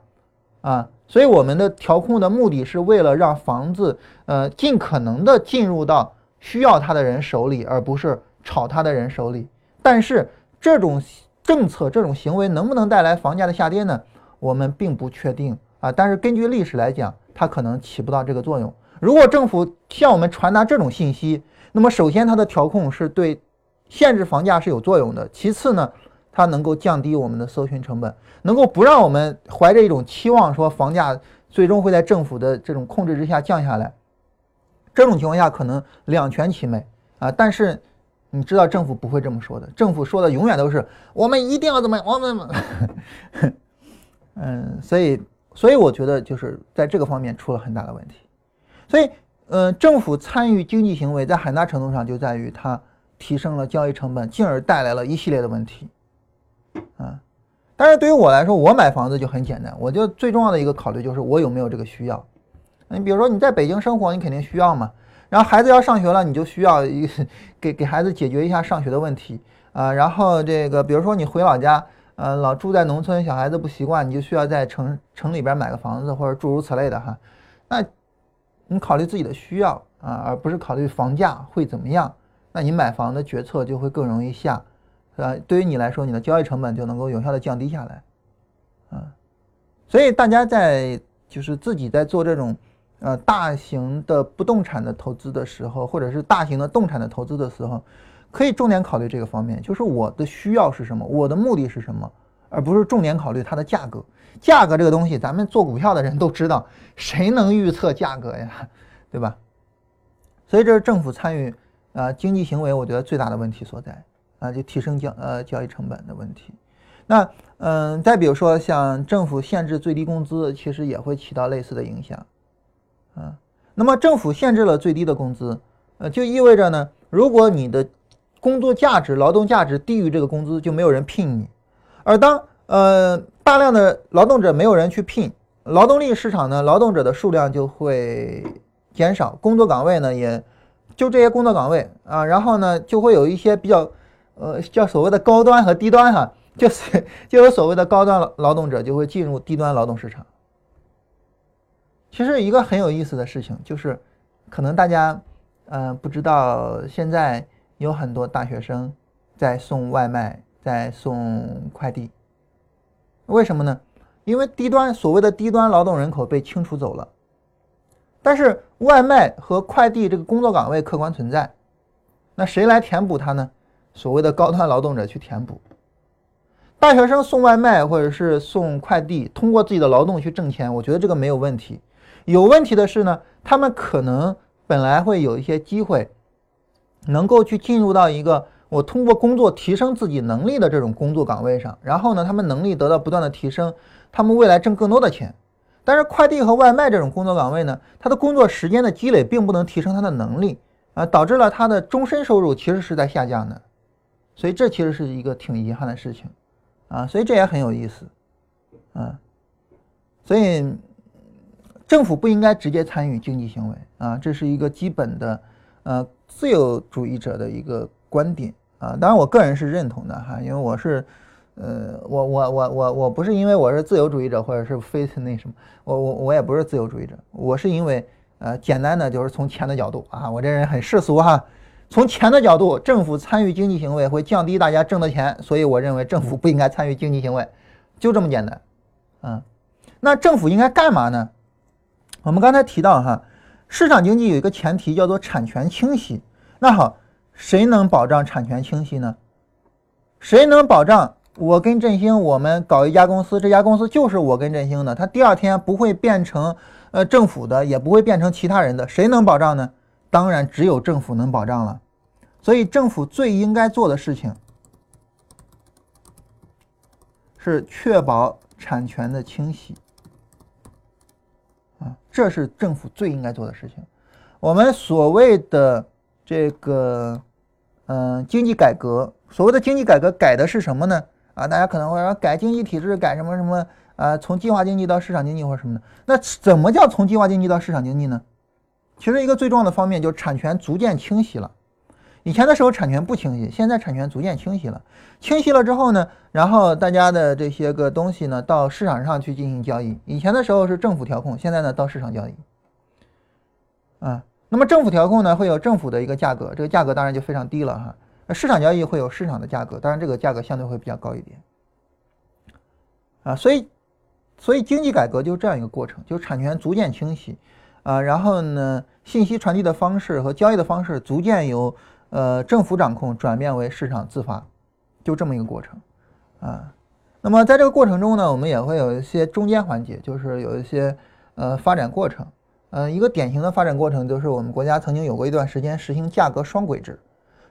啊，所以我们的调控的目的是为了让房子，呃，尽可能的进入到需要它的人手里，而不是炒它的人手里，但是这种。政策这种行为能不能带来房价的下跌呢？我们并不确定啊。但是根据历史来讲，它可能起不到这个作用。如果政府向我们传达这种信息，那么首先它的调控是对限制房价是有作用的。其次呢，它能够降低我们的搜寻成本，能够不让我们怀着一种期望说房价最终会在政府的这种控制之下降下来。这种情况下可能两全其美啊。但是。你知道政府不会这么说的，政府说的永远都是我们一定要怎么，我们，嗯，所以，所以我觉得就是在这个方面出了很大的问题。所以，呃，政府参与经济行为在很大程度上就在于它提升了交易成本，进而带来了一系列的问题。啊，但是对于我来说，我买房子就很简单，我就最重要的一个考虑就是我有没有这个需要。你比如说你在北京生活，你肯定需要嘛。然后孩子要上学了，你就需要一 给给孩子解决一下上学的问题啊。然后这个，比如说你回老家，呃，老住在农村，小孩子不习惯，你就需要在城城里边买个房子或者诸如此类的哈。那，你考虑自己的需要啊，而不是考虑房价会怎么样。那你买房的决策就会更容易下，是吧？对于你来说，你的交易成本就能够有效的降低下来，啊。所以大家在就是自己在做这种呃大型的不动产的投资的时候，或者是大型的动产的投资的时候，可以重点考虑这个方面，就是我的需要是什么，我的目的是什么，而不是重点考虑它的价格。价格这个东西，咱们做股票的人都知道，谁能预测价格呀，对吧？所以这是政府参与啊经济行为，我觉得最大的问题所在啊，就提升交呃交易成本的问题。那嗯，再比如说像政府限制最低工资，其实也会起到类似的影响啊。那么政府限制了最低的工资，呃，就意味着呢，如果你的工作价值、劳动价值低于这个工资，就没有人聘你。而当呃大量的劳动者没有人去聘，劳动力市场呢，劳动者的数量就会减少，工作岗位呢也就这些工作岗位啊，然后呢就会有一些比较呃叫所谓的高端和低端哈，就是 就有所谓的高端劳劳动者就会进入低端劳动市场。其实一个很有意思的事情就是，可能大家呃不知道现在。有很多大学生在送外卖，在送快递，为什么呢？因为低端所谓的低端劳动人口被清除走了，但是外卖和快递这个工作岗位客观存在，那谁来填补它呢？所谓的高端劳动者去填补。大学生送外卖或者是送快递，通过自己的劳动去挣钱，我觉得这个没有问题。有问题的是呢，他们可能本来会有一些机会。能够去进入到一个我通过工作提升自己能力的这种工作岗位上，然后呢，他们能力得到不断的提升，他们未来挣更多的钱。但是快递和外卖这种工作岗位呢，他的工作时间的积累并不能提升他的能力啊，导致了他的终身收入其实是在下降的。所以这其实是一个挺遗憾的事情啊，所以这也很有意思啊。所以政府不应该直接参与经济行为啊，这是一个基本的呃。自由主义者的一个观点啊，当然我个人是认同的哈，因为我是，呃，我我我我我不是因为我是自由主义者或者是非那什么，我我我也不是自由主义者，我是因为呃简单的就是从钱的角度啊，我这人很世俗哈，从钱的角度，政府参与经济行为会降低大家挣的钱，所以我认为政府不应该参与经济行为，就这么简单，嗯，那政府应该干嘛呢？我们刚才提到哈。市场经济有一个前提叫做产权清晰。那好，谁能保障产权清晰呢？谁能保障我跟振兴我们搞一家公司，这家公司就是我跟振兴的，它第二天不会变成呃政府的，也不会变成其他人的？谁能保障呢？当然只有政府能保障了。所以政府最应该做的事情是确保产权的清晰。啊，这是政府最应该做的事情。我们所谓的这个，嗯，经济改革，所谓的经济改革改的是什么呢？啊，大家可能会说改经济体制，改什么什么啊？从计划经济到市场经济或者什么的。那怎么叫从计划经济到市场经济呢？其实一个最重要的方面就是产权逐渐清晰了。以前的时候产权不清晰，现在产权逐渐清晰了。清晰了之后呢，然后大家的这些个东西呢，到市场上去进行交易。以前的时候是政府调控，现在呢到市场交易。啊，那么政府调控呢会有政府的一个价格，这个价格当然就非常低了哈。市场交易会有市场的价格，当然这个价格相对会比较高一点。啊，所以，所以经济改革就是这样一个过程，就是产权逐渐清晰，啊，然后呢，信息传递的方式和交易的方式逐渐由。呃，政府掌控转变为市场自发，就这么一个过程，啊，那么在这个过程中呢，我们也会有一些中间环节，就是有一些呃发展过程，呃，一个典型的发展过程就是我们国家曾经有过一段时间实行价格双轨制。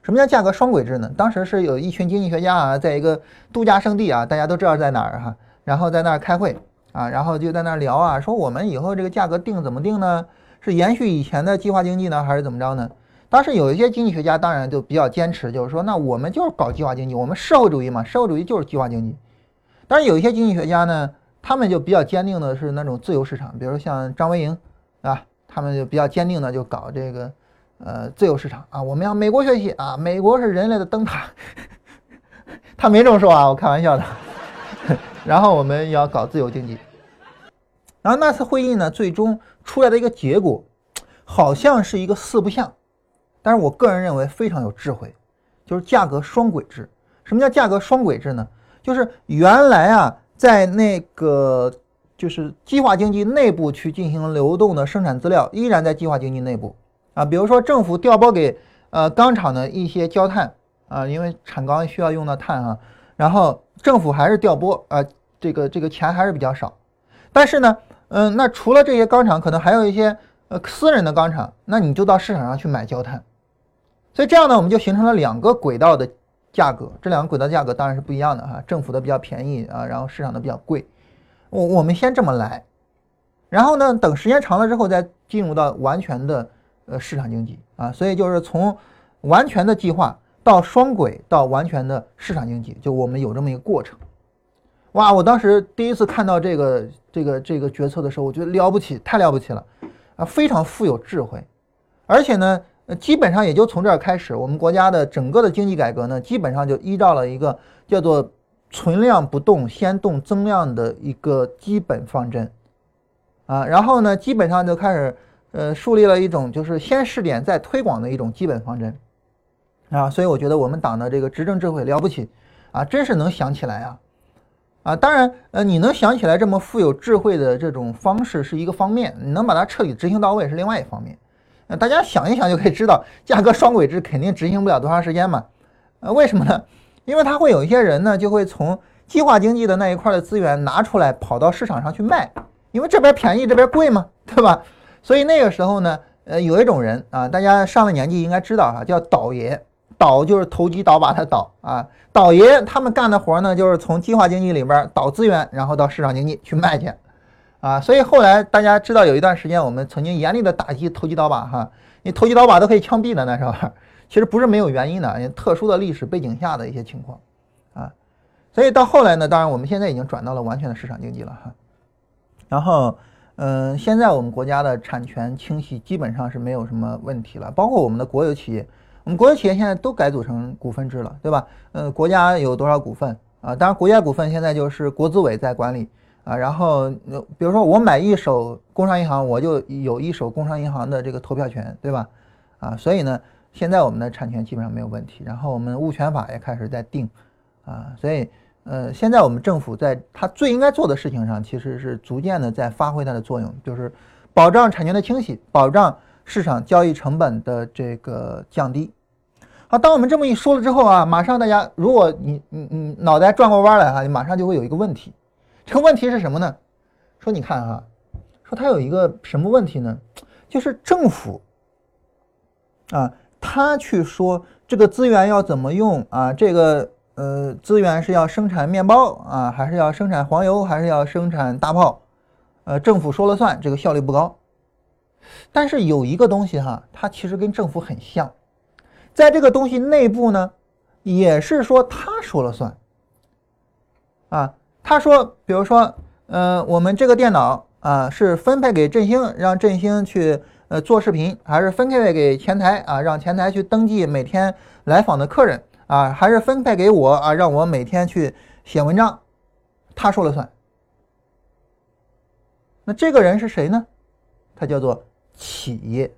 什么叫价格双轨制呢？当时是有一群经济学家啊，在一个度假胜地啊，大家都知道在哪儿哈，然后在那儿开会啊，然后就在那儿聊啊，说我们以后这个价格定怎么定呢？是延续以前的计划经济呢，还是怎么着呢？当时有一些经济学家，当然就比较坚持，就是说，那我们就是搞计划经济，我们社会主义嘛，社会主义就是计划经济。但是，有一些经济学家呢，他们就比较坚定的是那种自由市场，比如像张维迎，啊，他们就比较坚定的就搞这个，呃，自由市场啊，我们要美国学习啊，美国是人类的灯塔。他没这么说啊，我开玩笑的。然后我们要搞自由经济。然后那次会议呢，最终出来的一个结果，好像是一个四不像。但是我个人认为非常有智慧，就是价格双轨制。什么叫价格双轨制呢？就是原来啊，在那个就是计划经济内部去进行流动的生产资料，依然在计划经济内部啊。比如说政府调拨给呃钢厂的一些焦炭啊，因为产钢需要用到碳哈，然后政府还是调拨啊，这个这个钱还是比较少。但是呢，嗯，那除了这些钢厂，可能还有一些呃私人的钢厂，那你就到市场上去买焦炭。所以这样呢，我们就形成了两个轨道的价格，这两个轨道价格当然是不一样的哈，政府的比较便宜啊，然后市场的比较贵。我我们先这么来，然后呢，等时间长了之后再进入到完全的呃市场经济啊，所以就是从完全的计划到双轨到完全的市场经济，就我们有这么一个过程。哇，我当时第一次看到这个这个这个决策的时候，我觉得了不起，太了不起了啊，非常富有智慧，而且呢。基本上也就从这儿开始，我们国家的整个的经济改革呢，基本上就依照了一个叫做“存量不动，先动增量”的一个基本方针，啊，然后呢，基本上就开始呃树立了一种就是先试点再推广的一种基本方针，啊，所以我觉得我们党的这个执政智慧了不起，啊，真是能想起来啊，啊，当然，呃，你能想起来这么富有智慧的这种方式是一个方面，你能把它彻底执行到位是另外一方面。呃大家想一想就可以知道，价格双轨制肯定执行不了多长时间嘛？呃，为什么呢？因为它会有一些人呢，就会从计划经济的那一块的资源拿出来，跑到市场上去卖，因为这边便宜，这边贵嘛，对吧？所以那个时候呢，呃，有一种人啊，大家上了年纪应该知道哈，叫倒爷，倒就是投机倒把的倒啊，倒爷他们干的活呢，就是从计划经济里边倒资源，然后到市场经济去卖去。啊，所以后来大家知道有一段时间，我们曾经严厉的打击投机倒把，哈，你投机倒把都可以枪毙的那时候，其实不是没有原因的，特殊的历史背景下的一些情况，啊，所以到后来呢，当然我们现在已经转到了完全的市场经济了，哈，然后，嗯，现在我们国家的产权清晰基本上是没有什么问题了，包括我们的国有企业，我们国有企业现在都改组成股份制了，对吧？嗯，国家有多少股份啊？当然，国家股份现在就是国资委在管理。啊，然后比如说我买一手工商银行，我就有一手工商银行的这个投票权，对吧？啊，所以呢，现在我们的产权基本上没有问题。然后我们物权法也开始在定，啊，所以呃，现在我们政府在它最应该做的事情上，其实是逐渐的在发挥它的作用，就是保障产权的清晰，保障市场交易成本的这个降低。好，当我们这么一说了之后啊，马上大家如果你你你脑袋转过弯来哈，你马上就会有一个问题。这个问题是什么呢？说你看哈，说它有一个什么问题呢？就是政府啊，他去说这个资源要怎么用啊？这个呃资源是要生产面包啊，还是要生产黄油，还是要生产大炮？呃，政府说了算，这个效率不高。但是有一个东西哈，它其实跟政府很像，在这个东西内部呢，也是说他说了算啊。他说，比如说，呃，我们这个电脑啊，是分配给振兴，让振兴去呃做视频，还是分配给前台啊，让前台去登记每天来访的客人啊，还是分配给我啊，让我每天去写文章？他说了算。那这个人是谁呢？他叫做企业，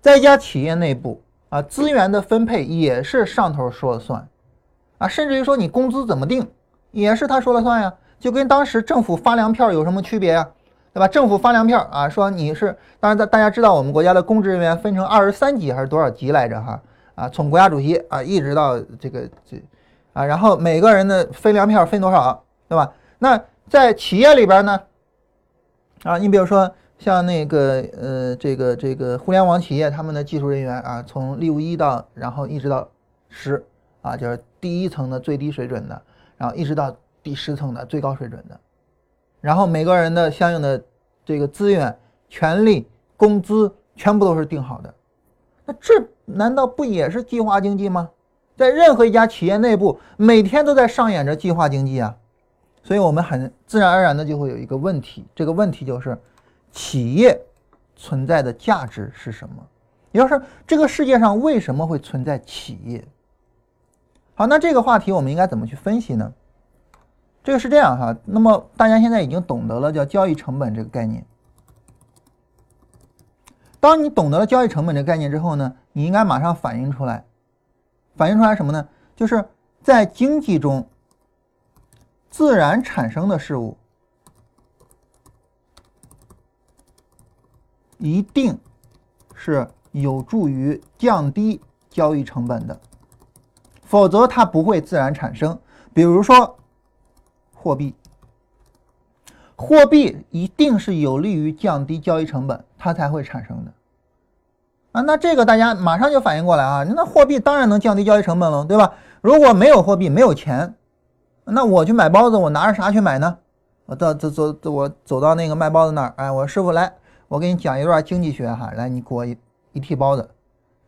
在一家企业内部啊，资源的分配也是上头说了算啊，甚至于说你工资怎么定？也是他说了算呀，就跟当时政府发粮票有什么区别呀？对吧？政府发粮票啊，说你是，当然大大家知道我们国家的公职人员分成二十三级还是多少级来着哈？啊，从国家主席啊一直到这个这啊，然后每个人的分粮票分多少，对吧？那在企业里边呢？啊，你比如说像那个呃这个这个互联网企业，他们的技术人员啊，从六一到然后一直到十啊，就是第一层的最低水准的。然后一直到第十层的最高水准的，然后每个人的相应的这个资源、权利、工资全部都是定好的，那这难道不也是计划经济吗？在任何一家企业内部，每天都在上演着计划经济啊，所以我们很自然而然的就会有一个问题，这个问题就是企业存在的价值是什么？也就是这个世界上为什么会存在企业？好，那这个话题我们应该怎么去分析呢？这个是这样哈，那么大家现在已经懂得了叫交易成本这个概念。当你懂得了交易成本这个概念之后呢，你应该马上反映出来，反映出来什么呢？就是在经济中自然产生的事物一定是有助于降低交易成本的，否则它不会自然产生。比如说货币，货币一定是有利于降低交易成本，它才会产生的。啊，那这个大家马上就反应过来啊，那货币当然能降低交易成本了，对吧？如果没有货币，没有钱，那我去买包子，我拿着啥去买呢？我到走走走，我走到那个卖包子那儿，哎，我师傅来，我给你讲一段经济学哈，来，你给我一一屉包子。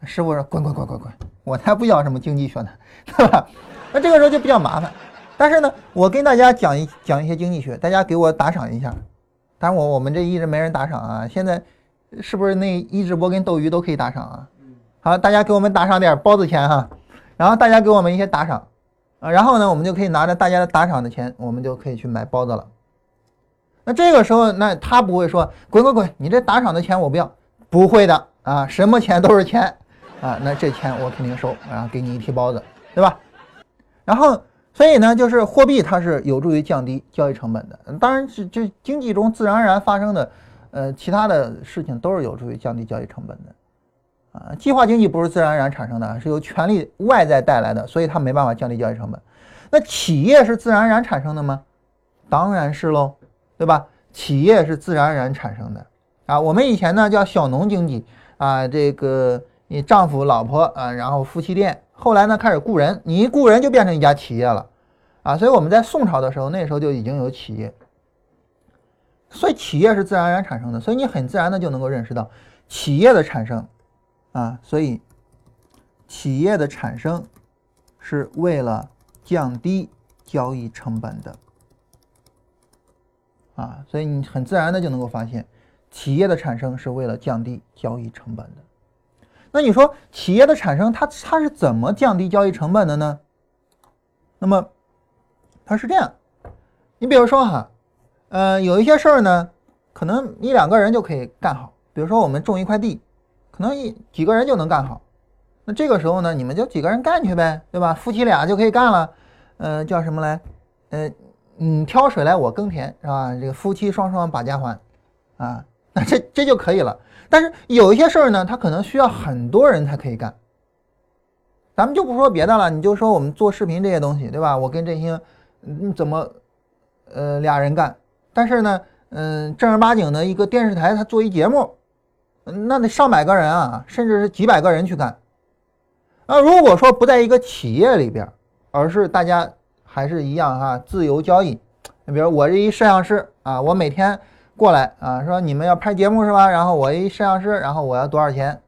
师傅说滚滚滚滚滚，我才不要什么经济学呢，对吧？那这个时候就比较麻烦。但是呢，我跟大家讲一讲一些经济学，大家给我打赏一下。当然我我们这一直没人打赏啊，现在是不是那一直播跟斗鱼都可以打赏啊？好，大家给我们打赏点包子钱哈，然后大家给我们一些打赏啊，然后呢，我们就可以拿着大家的打赏的钱，我们就可以去买包子了。那这个时候，那他不会说滚滚滚，你这打赏的钱我不要，不会的啊，什么钱都是钱啊，那这钱我肯定收，然后给你一屉包子，对吧？然后，所以呢，就是货币它是有助于降低交易成本的，当然是这经济中自然而然发生的，呃，其他的事情都是有助于降低交易成本的，啊，计划经济不是自然而然产生的，是由权力外在带来的，所以它没办法降低交易成本。那企业是自然而然产生的吗？当然是喽。对吧？企业是自然而然产生的啊。我们以前呢叫小农经济啊，这个你丈夫、老婆啊，然后夫妻店。后来呢开始雇人，你一雇人就变成一家企业了啊。所以我们在宋朝的时候，那时候就已经有企业。所以企业是自然而然产生的，所以你很自然的就能够认识到企业的产生啊。所以企业的产生是为了降低交易成本的。啊，所以你很自然的就能够发现，企业的产生是为了降低交易成本的。那你说企业的产生，它它是怎么降低交易成本的呢？那么它是这样，你比如说哈，呃，有一些事儿呢，可能一两个人就可以干好。比如说我们种一块地，可能一几个人就能干好。那这个时候呢，你们就几个人干去呗，对吧？夫妻俩就可以干了。呃，叫什么来？呃。你挑水来，我耕田，是吧？这个夫妻双双把家还，啊，那这这就可以了。但是有一些事儿呢，它可能需要很多人才可以干。咱们就不说别的了，你就说我们做视频这些东西，对吧？我跟振兴，你怎么，呃，俩人干？但是呢，嗯，正儿八经的一个电视台，他做一节目，那得上百个人啊，甚至是几百个人去干。啊，如果说不在一个企业里边，而是大家。还是一样哈，自由交易。你比如我这一摄像师啊，我每天过来啊，说你们要拍节目是吧？然后我一摄像师，然后我要多少钱？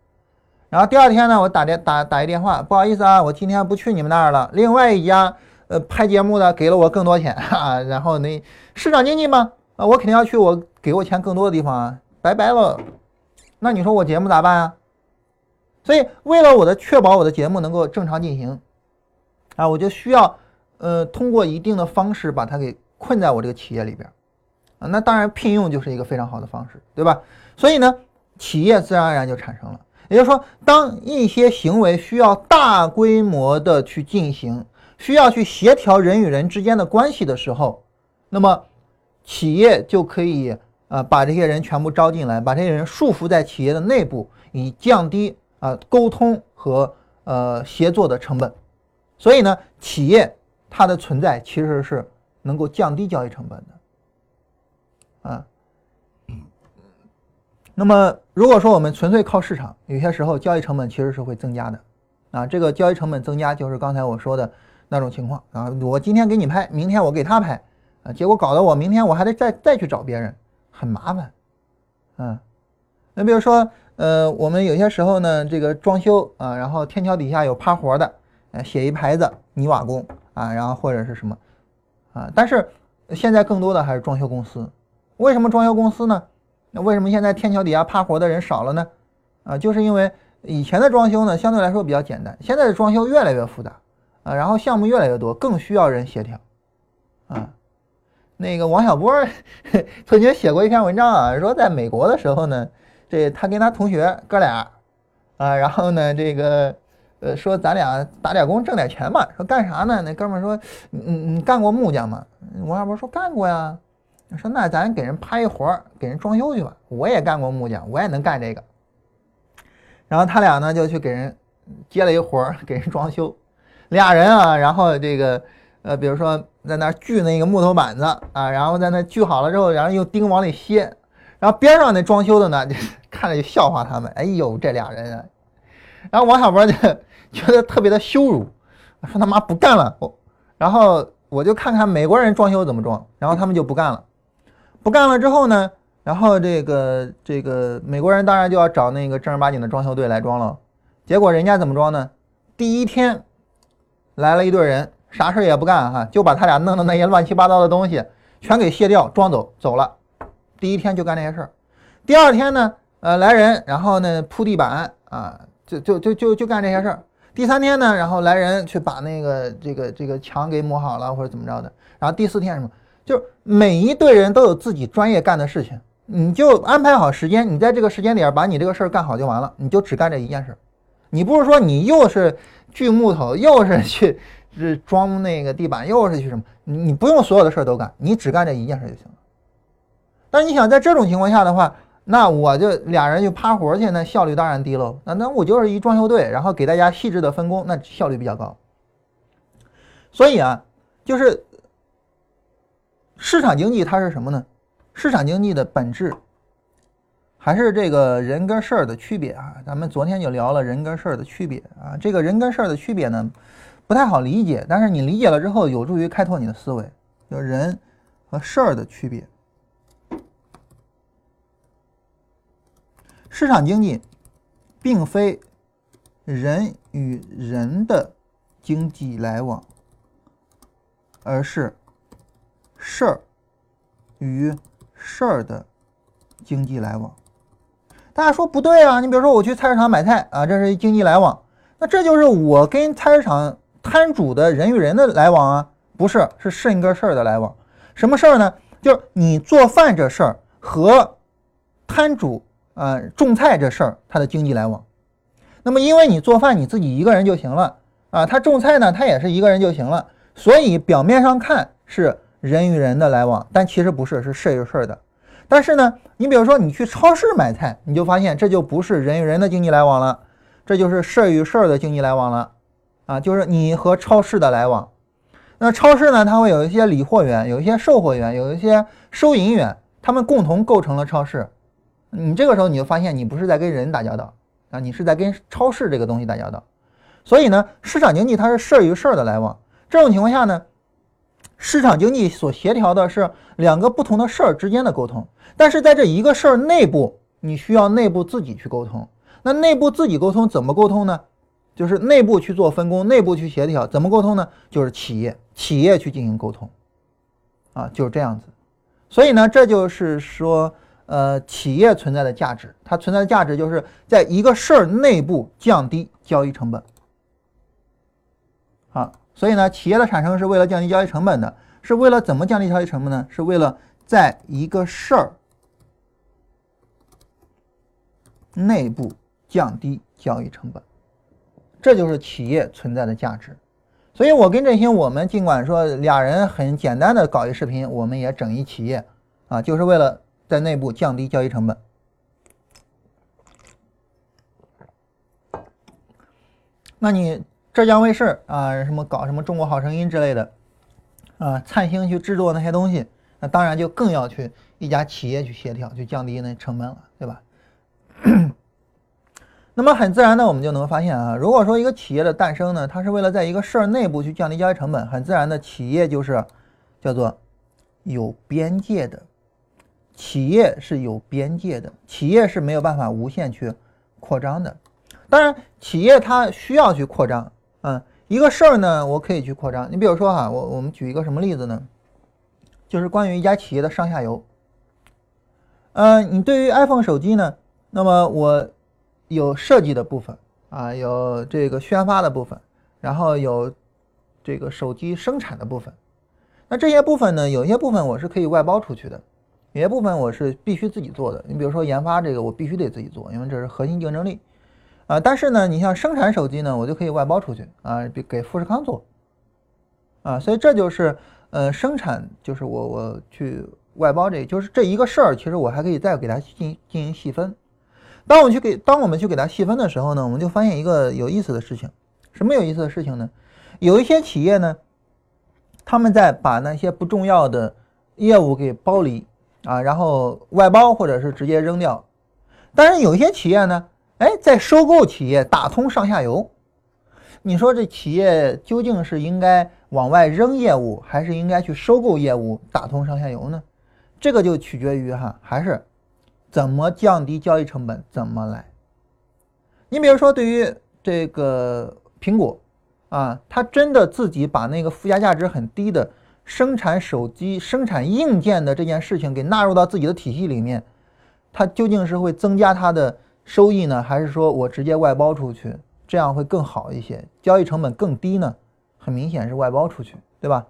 然后第二天呢，我打电打打一电话，不好意思啊，我今天不去你们那儿了。另外一家呃拍节目的给了我更多钱 啊，然后那市场经济嘛啊，我肯定要去我给我钱更多的地方啊，拜拜了。那你说我节目咋办啊？所以为了我的确保我的节目能够正常进行啊，我就需要。呃，通过一定的方式把它给困在我这个企业里边，啊，那当然聘用就是一个非常好的方式，对吧？所以呢，企业自然而然就产生了。也就是说，当一些行为需要大规模的去进行，需要去协调人与人之间的关系的时候，那么企业就可以啊把这些人全部招进来，把这些人束缚在企业的内部，以降低啊沟通和呃协作的成本。所以呢，企业。它的存在其实是能够降低交易成本的，啊，那么如果说我们纯粹靠市场，有些时候交易成本其实是会增加的，啊，这个交易成本增加就是刚才我说的那种情况。啊，我今天给你拍，明天我给他拍，啊，结果搞得我明天我还得再再去找别人，很麻烦，嗯，那比如说，呃，我们有些时候呢，这个装修啊，然后天桥底下有趴活的，呃，写一牌子泥瓦工。啊，然后或者是什么，啊，但是现在更多的还是装修公司。为什么装修公司呢？那为什么现在天桥底下趴活的人少了呢？啊，就是因为以前的装修呢相对来说比较简单，现在的装修越来越复杂啊，然后项目越来越多，更需要人协调。啊，那个王小波 曾经写过一篇文章啊，说在美国的时候呢，这他跟他同学哥俩啊，然后呢这个。呃，说咱俩打点工挣点钱吧。说干啥呢？那哥们说，你你干过木匠吗？王小波说干过呀。说那咱给人派一活，给人装修去吧。我也干过木匠，我也能干这个。然后他俩呢就去给人接了一活，给人装修。俩人啊，然后这个呃，比如说在那锯那个木头板子啊，然后在那锯好了之后，然后用钉往里楔。然后边上那装修的呢，就 看着就笑话他们。哎呦，这俩人啊！然后王小波就觉得特别的羞辱，说他妈不干了。我，然后我就看看美国人装修怎么装，然后他们就不干了。不干了之后呢，然后这个这个美国人当然就要找那个正儿八经的装修队来装了。结果人家怎么装呢？第一天来了一队人，啥事也不干哈，就把他俩弄的那些乱七八糟的东西全给卸掉，装走走了。第一天就干这些事儿。第二天呢，呃，来人，然后呢铺地板啊，就就就就就干这些事儿。第三天呢，然后来人去把那个这个这个墙给抹好了或者怎么着的。然后第四天什么？就是每一队人都有自己专业干的事情，你就安排好时间，你在这个时间点把你这个事儿干好就完了，你就只干这一件事。你不是说你又是锯木头，又是去是装那个地板，又是去什么？你你不用所有的事儿都干，你只干这一件事就行了。但你想在这种情况下的话，那我就俩人就趴活去，那效率当然低喽。那那我就是一装修队，然后给大家细致的分工，那效率比较高。所以啊，就是。市场经济它是什么呢？市场经济的本质还是这个人跟事儿的区别啊。咱们昨天就聊了人跟事儿的区别啊。这个人跟事儿的区别呢，不太好理解，但是你理解了之后，有助于开拓你的思维。就人和事儿的区别，市场经济并非人与人的经济来往，而是。事儿与事儿的经济来往，大家说不对啊？你比如说我去菜市场买菜啊，这是经济来往，那这就是我跟菜市场摊主的人与人的来往啊？不是，是剩个事儿的来往。什么事儿呢？就是你做饭这事儿和摊主啊种菜这事儿，他的经济来往。那么因为你做饭你自己一个人就行了啊，他种菜呢他也是一个人就行了，所以表面上看是。人与人的来往，但其实不是，是事与事的。但是呢，你比如说你去超市买菜，你就发现这就不是人与人的经济来往了，这就是事与事的经济来往了。啊，就是你和超市的来往。那超市呢，它会有一些理货员，有一些售货员，有一些收银员，他们共同构成了超市。你这个时候你就发现，你不是在跟人打交道啊，你是在跟超市这个东西打交道。所以呢，市场经济它是事与事的来往。这种情况下呢？市场经济所协调的是两个不同的事儿之间的沟通，但是在这一个事儿内部，你需要内部自己去沟通。那内部自己沟通怎么沟通呢？就是内部去做分工，内部去协调。怎么沟通呢？就是企业企业去进行沟通，啊，就是这样子。所以呢，这就是说，呃，企业存在的价值，它存在的价值就是在一个事儿内部降低交易成本。好。所以呢，企业的产生是为了降低交易成本的，是为了怎么降低交易成本呢？是为了在一个事儿内部降低交易成本，这就是企业存在的价值。所以我跟振兴，我们尽管说俩人很简单的搞一视频，我们也整一企业啊，就是为了在内部降低交易成本。那你？浙江卫视啊，什么搞什么中国好声音之类的，啊，灿星去制作那些东西，那当然就更要去一家企业去协调，去降低那成本了，对吧？那么很自然的，我们就能发现啊，如果说一个企业的诞生呢，它是为了在一个事儿内部去降低交易成本，很自然的，企业就是叫做有边界的，企业是有边界的，企业是没有办法无限去扩张的。当然，企业它需要去扩张。嗯，一个事儿呢，我可以去扩张。你比如说哈，我我们举一个什么例子呢？就是关于一家企业的上下游。嗯，你对于 iPhone 手机呢，那么我有设计的部分啊，有这个宣发的部分，然后有这个手机生产的部分。那这些部分呢，有些部分我是可以外包出去的，有些部分我是必须自己做的。你比如说研发这个，我必须得自己做，因为这是核心竞争力。啊，但是呢，你像生产手机呢，我就可以外包出去啊，给给富士康做，啊，所以这就是呃生产，就是我我去外包，这就是这一个事儿。其实我还可以再给它进进行细分。当我去给当我们去给它细分的时候呢，我们就发现一个有意思的事情。什么有意思的事情呢？有一些企业呢，他们在把那些不重要的业务给剥离啊，然后外包或者是直接扔掉。但是有些企业呢，哎，在收购企业打通上下游。你说这企业究竟是应该往外扔业务，还是应该去收购业务打通上下游呢？这个就取决于哈，还是怎么降低交易成本，怎么来。你比如说，对于这个苹果啊，它真的自己把那个附加价值很低的生产手机、生产硬件的这件事情给纳入到自己的体系里面，它究竟是会增加它的收益呢，还是说我直接外包出去？这样会更好一些，交易成本更低呢。很明显是外包出去，对吧？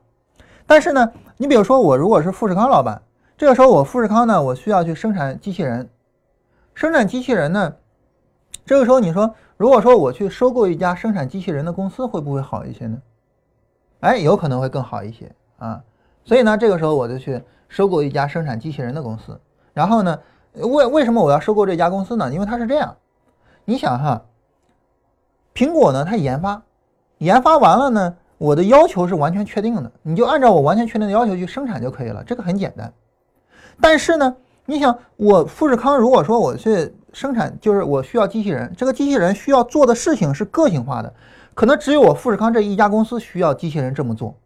但是呢，你比如说我如果是富士康老板，这个时候我富士康呢，我需要去生产机器人，生产机器人呢，这个时候你说，如果说我去收购一家生产机器人的公司，会不会好一些呢？哎，有可能会更好一些啊。所以呢，这个时候我就去收购一家生产机器人的公司。然后呢，为为什么我要收购这家公司呢？因为它是这样，你想哈。苹果呢，它研发，研发完了呢，我的要求是完全确定的，你就按照我完全确定的要求去生产就可以了，这个很简单。但是呢，你想我富士康如果说我去生产，就是我需要机器人，这个机器人需要做的事情是个性化的，可能只有我富士康这一家公司需要机器人这么做。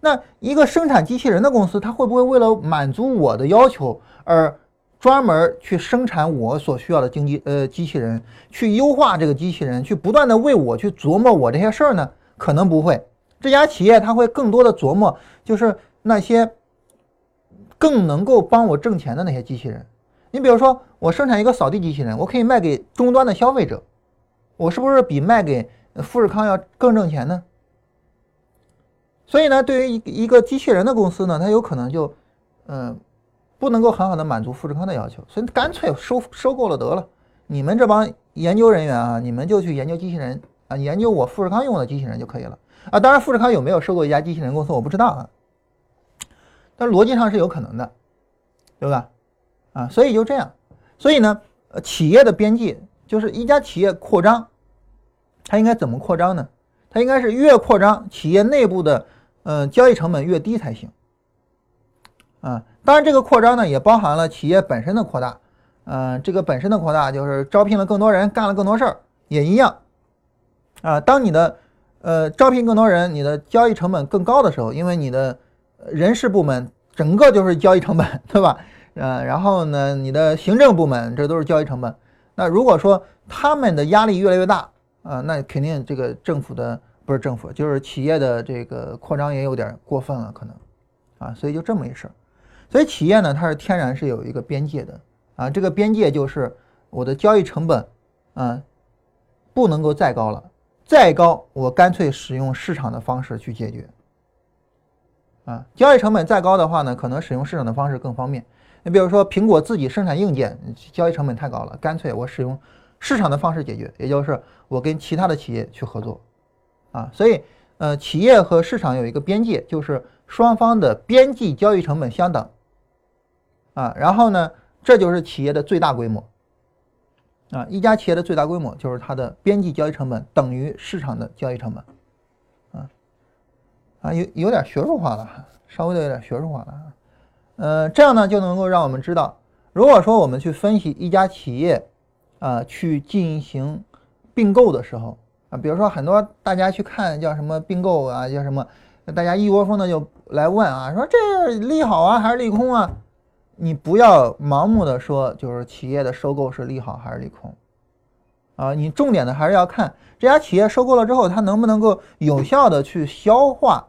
那一个生产机器人的公司，它会不会为了满足我的要求而？专门去生产我所需要的经济呃机器人，去优化这个机器人，去不断的为我去琢磨我这些事儿呢？可能不会。这家企业它会更多的琢磨，就是那些更能够帮我挣钱的那些机器人。你比如说，我生产一个扫地机器人，我可以卖给终端的消费者，我是不是比卖给富士康要更挣钱呢？所以呢，对于一一个机器人的公司呢，它有可能就嗯。不能够很好的满足富士康的要求，所以干脆收收购了得了。你们这帮研究人员啊，你们就去研究机器人啊，研究我富士康用的机器人就可以了啊。当然，富士康有没有收购一家机器人公司，我不知道啊。但逻辑上是有可能的，对吧？啊，所以就这样。所以呢，呃，企业的边际就是一家企业扩张，它应该怎么扩张呢？它应该是越扩张，企业内部的嗯交易成本越低才行。啊，当然，这个扩张呢也包含了企业本身的扩大，嗯，这个本身的扩大就是招聘了更多人，干了更多事儿，也一样。啊，当你的呃招聘更多人，你的交易成本更高的时候，因为你的人事部门整个就是交易成本，对吧？呃，然后呢，你的行政部门这都是交易成本。那如果说他们的压力越来越大，啊，那肯定这个政府的不是政府，就是企业的这个扩张也有点过分了，可能，啊，所以就这么一事儿。所以企业呢，它是天然是有一个边界的啊，这个边界就是我的交易成本，啊，不能够再高了，再高我干脆使用市场的方式去解决，啊，交易成本再高的话呢，可能使用市场的方式更方便。你比如说苹果自己生产硬件，交易成本太高了，干脆我使用市场的方式解决，也就是我跟其他的企业去合作，啊，所以呃，企业和市场有一个边界，就是双方的边际交易成本相等。啊，然后呢，这就是企业的最大规模。啊，一家企业的最大规模就是它的边际交易成本等于市场的交易成本。啊，啊，有有点学术化了，稍微的有点学术化了。呃，这样呢就能够让我们知道，如果说我们去分析一家企业，啊，去进行并购的时候，啊，比如说很多大家去看叫什么并购啊，叫什么，大家一窝蜂的就来问啊，说这利好啊还是利空啊？你不要盲目的说，就是企业的收购是利好还是利空，啊，你重点的还是要看这家企业收购了之后，它能不能够有效的去消化，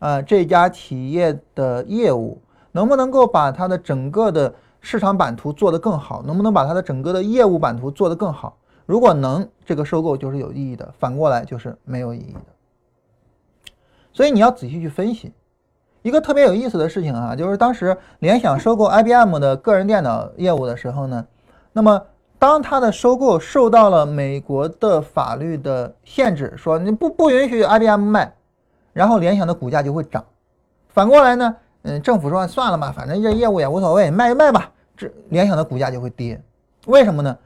啊，这家企业的业务，能不能够把它的整个的市场版图做得更好，能不能把它的整个的业务版图做得更好？如果能，这个收购就是有意义的；反过来就是没有意义的。所以你要仔细去分析。一个特别有意思的事情啊，就是当时联想收购 IBM 的个人电脑业务的时候呢，那么当它的收购受到了美国的法律的限制，说你不不允许 IBM 卖，然后联想的股价就会涨。反过来呢，嗯，政府说算了吧，反正这业务也无所谓，卖就卖吧，这联想的股价就会跌。为什么呢？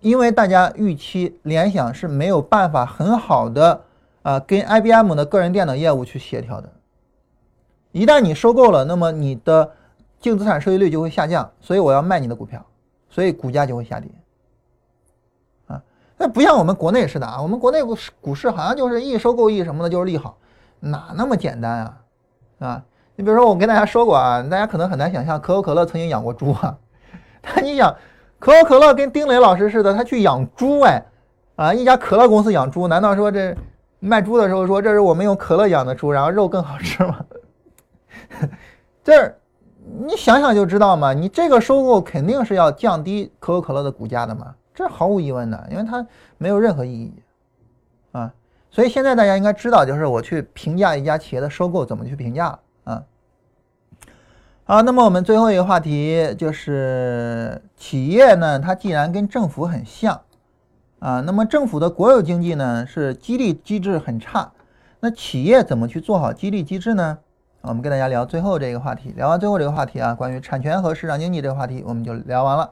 因为大家预期联想是没有办法很好的啊跟 IBM 的个人电脑业务去协调的。一旦你收购了，那么你的净资产收益率就会下降，所以我要卖你的股票，所以股价就会下跌。啊，那不像我们国内似的啊，我们国内股市股市好像就是一收购一什么的，就是利好，哪那么简单啊？啊，你比如说我跟大家说过啊，大家可能很难想象可口可乐曾经养过猪啊，但你想。可口可乐跟丁磊老师似的，他去养猪哎，啊，一家可乐公司养猪，难道说这卖猪的时候说这是我们用可乐养的猪，然后肉更好吃吗？这 你想想就知道嘛，你这个收购肯定是要降低可口可乐的股价的嘛，这毫无疑问的，因为它没有任何意义啊。所以现在大家应该知道，就是我去评价一家企业的收购怎么去评价啊。好，那么我们最后一个话题就是企业呢，它既然跟政府很像，啊，那么政府的国有经济呢是激励机制很差，那企业怎么去做好激励机制呢？我们跟大家聊最后这个话题，聊完最后这个话题啊，关于产权和市场经济这个话题我们就聊完了。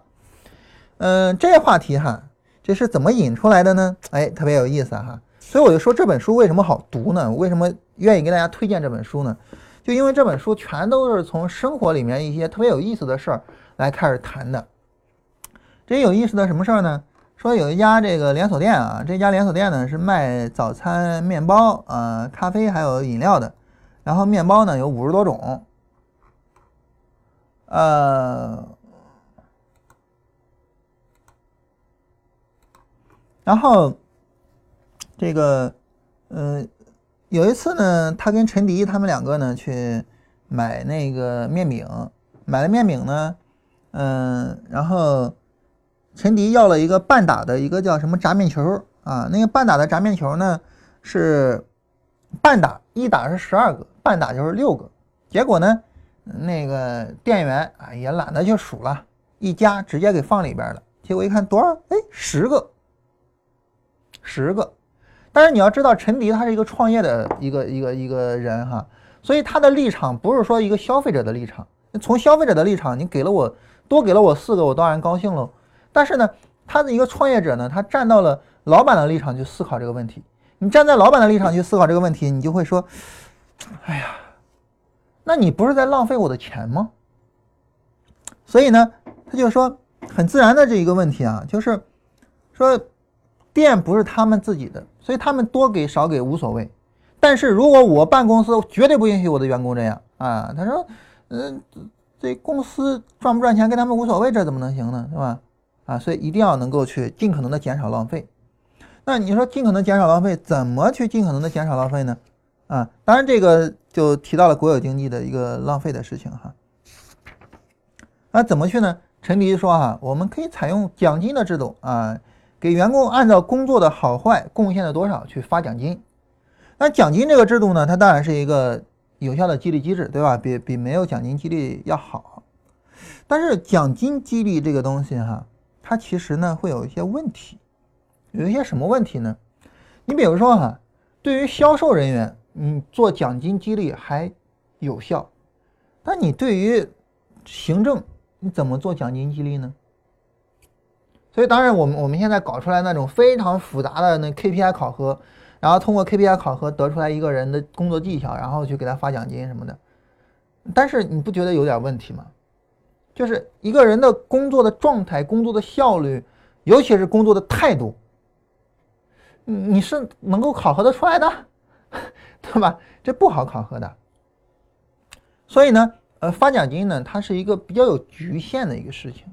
嗯，这话题哈，这是怎么引出来的呢？哎，特别有意思哈，所以我就说这本书为什么好读呢？为什么愿意给大家推荐这本书呢？就因为这本书全都是从生活里面一些特别有意思的事儿来开始谈的。这有意思的什么事儿呢？说有一家这个连锁店啊，这家连锁店呢是卖早餐、面包、啊咖啡还有饮料的。然后面包呢有五十多种，呃，然后这个，嗯。有一次呢，他跟陈迪他们两个呢去买那个面饼，买了面饼呢，嗯，然后陈迪要了一个半打的一个叫什么炸面球啊，那个半打的炸面球呢是半打一打是十二个，半打就是六个，结果呢那个店员啊也懒得去数了，一夹直接给放里边了，结果一看多少，哎，十个，十个。但是你要知道，陈迪他是一个创业的一个一个一个人哈，所以他的立场不是说一个消费者的立场。从消费者的立场，你给了我多给了我四个，我当然高兴喽。但是呢，他的一个创业者呢，他站到了老板的立场去思考这个问题。你站在老板的立场去思考这个问题，你就会说，哎呀，那你不是在浪费我的钱吗？所以呢，他就说很自然的这一个问题啊，就是说。店不是他们自己的，所以他们多给少给无所谓。但是如果我办公司，绝对不允许我的员工这样啊！他说：“嗯，这公司赚不赚钱跟他们无所谓，这怎么能行呢？是吧？啊，所以一定要能够去尽可能的减少浪费。那你说尽可能减少浪费，怎么去尽可能的减少浪费呢？啊，当然这个就提到了国有经济的一个浪费的事情哈。那怎么去呢？陈迪说哈，我们可以采用奖金的制度啊。给员工按照工作的好坏贡献了多少去发奖金，那奖金这个制度呢，它当然是一个有效的激励机制，对吧？比比没有奖金激励要好。但是奖金激励这个东西哈，它其实呢会有一些问题，有一些什么问题呢？你比如说哈，对于销售人员，你做奖金激励还有效，但你对于行政，你怎么做奖金激励呢？所以，当然，我们我们现在搞出来那种非常复杂的那 KPI 考核，然后通过 KPI 考核得出来一个人的工作技巧，然后去给他发奖金什么的。但是你不觉得有点问题吗？就是一个人的工作的状态、工作的效率，尤其是工作的态度，你是能够考核得出来的，对吧？这不好考核的。所以呢，呃，发奖金呢，它是一个比较有局限的一个事情，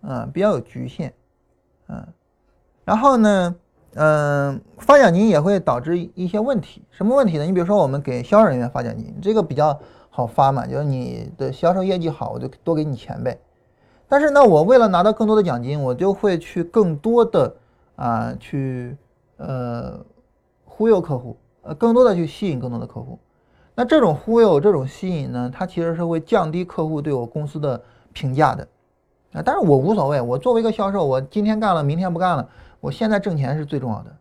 啊，比较有局限。嗯，然后呢，嗯，发奖金也会导致一些问题，什么问题呢？你比如说，我们给销售人员发奖金，这个比较好发嘛，就是你的销售业绩好，我就多给你钱呗。但是呢，我为了拿到更多的奖金，我就会去更多的啊，去呃忽悠客户，呃，更多的去吸引更多的客户。那这种忽悠、这种吸引呢，它其实是会降低客户对我公司的评价的。啊，但是我无所谓，我作为一个销售，我今天干了，明天不干了，我现在挣钱是最重要的，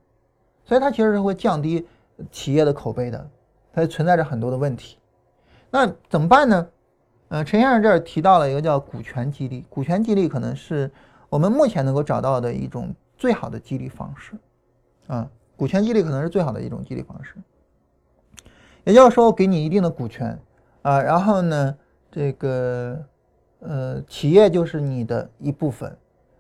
所以它其实是会降低企业的口碑的，它存在着很多的问题。那怎么办呢？呃，陈先生这儿提到了一个叫股权激励，股权激励可能是我们目前能够找到的一种最好的激励方式啊，股权激励可能是最好的一种激励方式。也就是说，给你一定的股权啊，然后呢，这个呃，企业就是你的一部分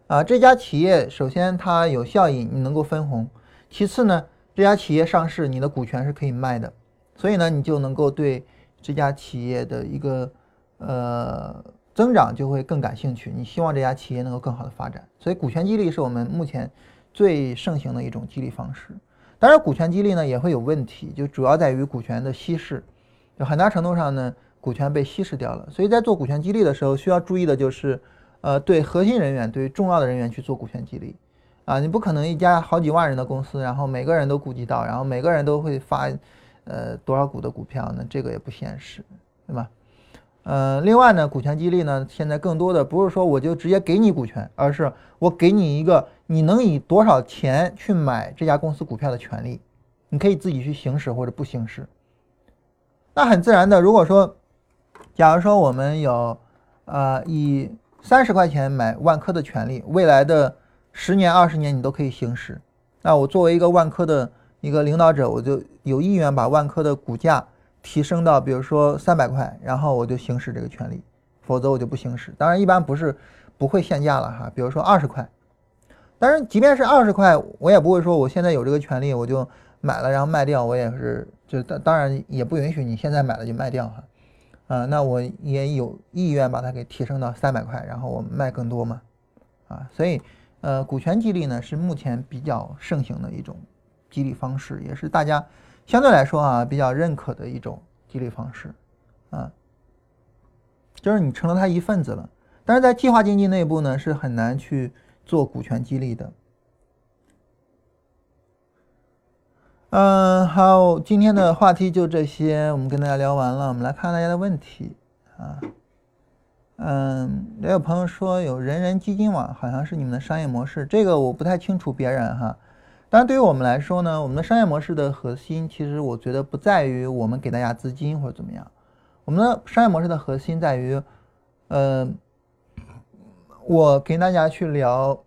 啊。这家企业首先它有效益，你能够分红；其次呢，这家企业上市，你的股权是可以卖的，所以呢，你就能够对这家企业的一个呃增长就会更感兴趣。你希望这家企业能够更好的发展，所以股权激励是我们目前最盛行的一种激励方式。当然，股权激励呢也会有问题，就主要在于股权的稀释，就很大程度上呢，股权被稀释掉了。所以在做股权激励的时候，需要注意的就是，呃，对核心人员、对重要的人员去做股权激励，啊，你不可能一家好几万人的公司，然后每个人都顾及到，然后每个人都会发，呃，多少股的股票呢？这个也不现实，对吧？呃，另外呢，股权激励呢，现在更多的不是说我就直接给你股权，而是我给你一个你能以多少钱去买这家公司股票的权利，你可以自己去行使或者不行使。那很自然的，如果说，假如说我们有，呃，以三十块钱买万科的权利，未来的十年、二十年你都可以行使。那我作为一个万科的一个领导者，我就有意愿把万科的股价。提升到比如说三百块，然后我就行使这个权利，否则我就不行使。当然，一般不是不会限价了哈。比如说二十块，当然即便是二十块，我也不会说我现在有这个权利我就买了然后卖掉，我也是就当当然也不允许你现在买了就卖掉哈。啊，那我也有意愿把它给提升到三百块，然后我卖更多嘛。啊，所以呃，股权激励呢是目前比较盛行的一种激励方式，也是大家。相对来说啊，比较认可的一种激励方式，啊，就是你成了他一份子了。但是在计划经济内部呢，是很难去做股权激励的。嗯，好，今天的话题就这些，我们跟大家聊完了。我们来看大家的问题啊，嗯，也有朋友说有人人基金网好像是你们的商业模式，这个我不太清楚别人哈。当然，对于我们来说呢，我们的商业模式的核心，其实我觉得不在于我们给大家资金或者怎么样。我们的商业模式的核心在于，呃，我跟大家去聊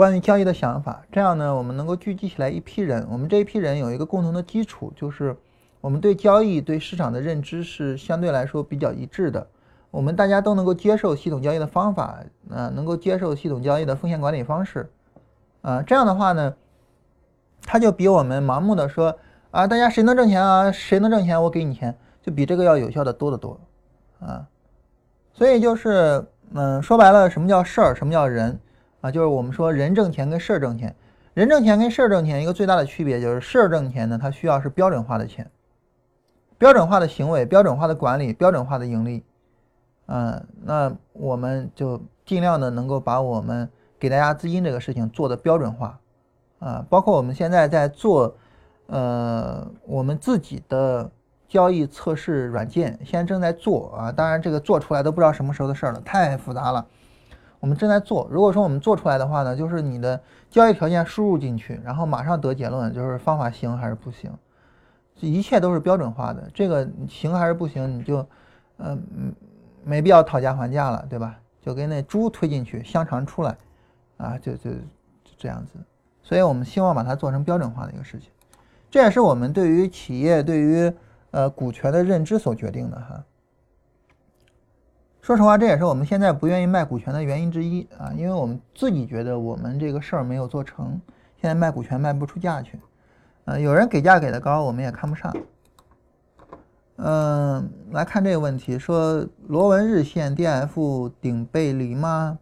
关于交易的想法，这样呢，我们能够聚集起来一批人。我们这一批人有一个共同的基础，就是我们对交易、对市场的认知是相对来说比较一致的。我们大家都能够接受系统交易的方法，啊，能够接受系统交易的风险管理方式，啊，这样的话呢。他就比我们盲目的说啊，大家谁能挣钱啊？谁能挣钱，我给你钱，就比这个要有效的多得多啊。所以就是，嗯，说白了，什么叫事儿？什么叫人啊？就是我们说人挣钱跟事儿挣钱，人挣钱跟事儿挣钱一个最大的区别就是事儿挣钱呢，它需要是标准化的钱，标准化的行为，标准化的管理，标准化的盈利。嗯，那我们就尽量的能够把我们给大家资金这个事情做的标准化。啊，包括我们现在在做，呃，我们自己的交易测试软件，现在正在做啊。当然，这个做出来都不知道什么时候的事儿了，太复杂了。我们正在做。如果说我们做出来的话呢，就是你的交易条件输入进去，然后马上得结论，就是方法行还是不行，这一切都是标准化的。这个行还是不行，你就，嗯，没必要讨价还价了，对吧？就跟那猪推进去，香肠出来，啊，就就就这样子。所以我们希望把它做成标准化的一个事情，这也是我们对于企业对于呃股权的认知所决定的哈。说实话，这也是我们现在不愿意卖股权的原因之一啊，因为我们自己觉得我们这个事儿没有做成，现在卖股权卖不出价去，呃，有人给价给的高，我们也看不上。嗯，来看这个问题，说螺纹日线 D F 顶背离吗？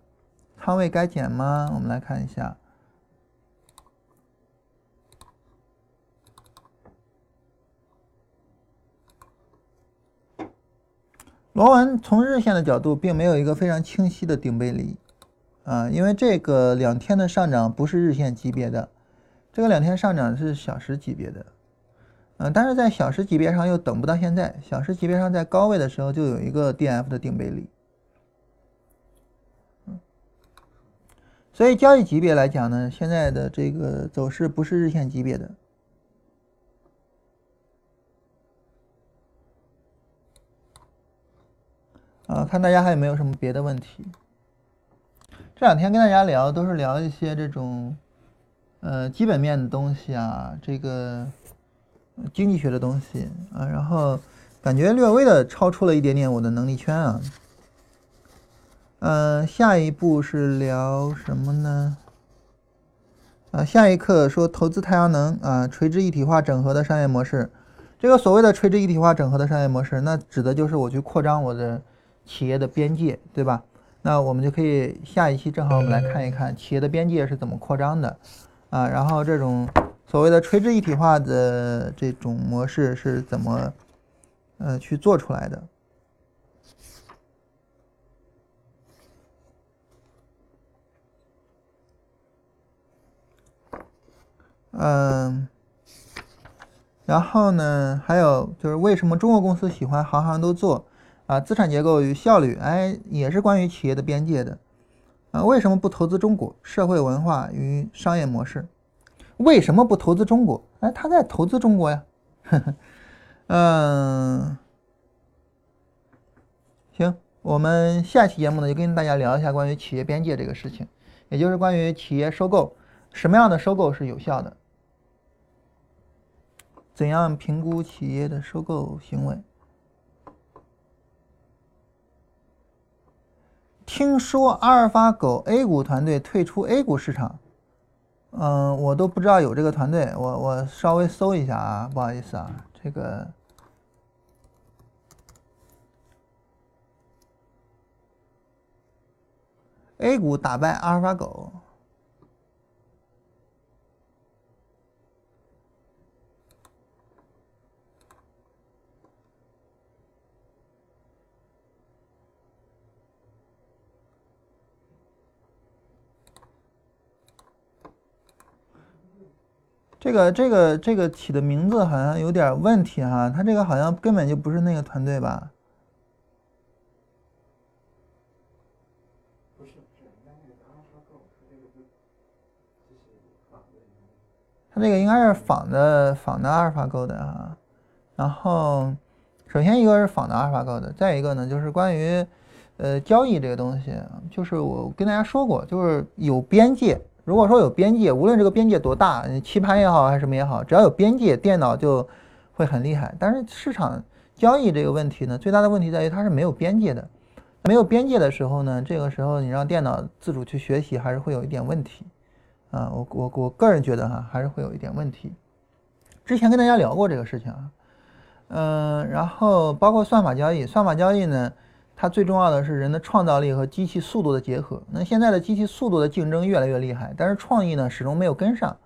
仓位该减吗？我们来看一下。螺纹从日线的角度，并没有一个非常清晰的顶背离，啊，因为这个两天的上涨不是日线级别的，这个两天上涨是小时级别的，嗯，但是在小时级别上又等不到现在，小时级别上在高位的时候就有一个 D F 的顶背离，所以交易级别来讲呢，现在的这个走势不是日线级别的。啊，看大家还有没有什么别的问题？这两天跟大家聊都是聊一些这种，呃，基本面的东西啊，这个经济学的东西啊，然后感觉略微的超出了一点点我的能力圈啊。嗯，下一步是聊什么呢？啊，下一课说投资太阳能啊，垂直一体化整合的商业模式。这个所谓的垂直一体化整合的商业模式，那指的就是我去扩张我的。企业的边界，对吧？那我们就可以下一期正好我们来看一看企业的边界是怎么扩张的，啊，然后这种所谓的垂直一体化的这种模式是怎么呃去做出来的？嗯，然后呢，还有就是为什么中国公司喜欢行行都做？啊，资产结构与效率，哎，也是关于企业的边界的。啊，为什么不投资中国？社会文化与商业模式，为什么不投资中国？哎，他在投资中国呀。嗯，行，我们下期节目呢，就跟大家聊一下关于企业边界这个事情，也就是关于企业收购，什么样的收购是有效的？怎样评估企业的收购行为？听说阿尔法狗 A 股团队退出 A 股市场，嗯，我都不知道有这个团队，我我稍微搜一下啊，不好意思啊，这个 A 股打败阿尔法狗。这个这个这个起的名字好像有点问题哈，他这个好像根本就不是那个团队吧？他这个应该是仿的仿的阿尔法狗的啊。然后，首先一个是仿的阿尔法狗的，再一个呢就是关于呃交易这个东西，就是我跟大家说过，就是有边界。如果说有边界，无论这个边界多大，棋盘也好还是什么也好，只要有边界，电脑就会很厉害。但是市场交易这个问题呢，最大的问题在于它是没有边界的。没有边界的时候呢，这个时候你让电脑自主去学习，还是会有一点问题。啊，我我我个人觉得哈，还是会有一点问题。之前跟大家聊过这个事情啊，嗯，然后包括算法交易，算法交易呢。它最重要的是人的创造力和机器速度的结合。那现在的机器速度的竞争越来越厉害，但是创意呢始终没有跟上，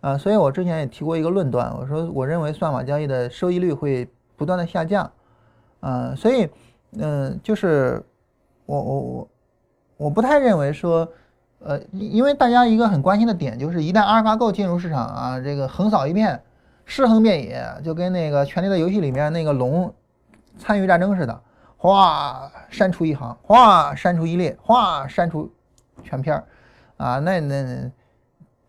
啊，所以我之前也提过一个论断，我说我认为算法交易的收益率会不断的下降，啊，所以，嗯，就是我我我我不太认为说，呃，因为大家一个很关心的点就是一旦阿尔法狗进入市场啊，这个横扫一片，尸横遍野，就跟那个《权力的游戏》里面那个龙参与战争似的。哗，删除一行，哗，删除一列，哗，删除全片儿，啊，那那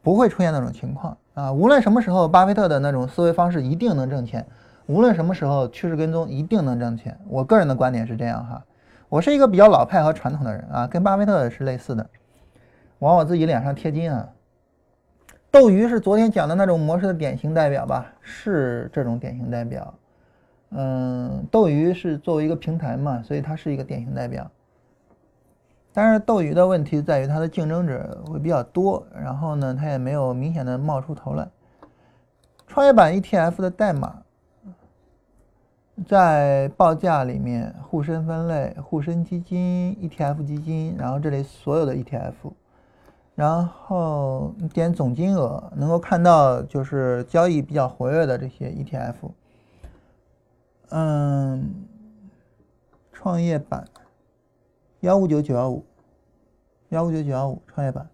不会出现那种情况啊。无论什么时候，巴菲特的那种思维方式一定能挣钱；无论什么时候，趋势跟踪一定能挣钱。我个人的观点是这样哈。我是一个比较老派和传统的人啊，跟巴菲特是类似的，往我自己脸上贴金啊。斗鱼是昨天讲的那种模式的典型代表吧？是这种典型代表。嗯，斗鱼是作为一个平台嘛，所以它是一个典型代表。但是斗鱼的问题在于它的竞争者会比较多，然后呢，它也没有明显的冒出头来。创业板 ETF 的代码在报价里面，沪深分类、沪深基金、ETF 基金，然后这里所有的 ETF，然后点总金额，能够看到就是交易比较活跃的这些 ETF。嗯，创业板幺五九九幺五，幺五九九幺五创业板。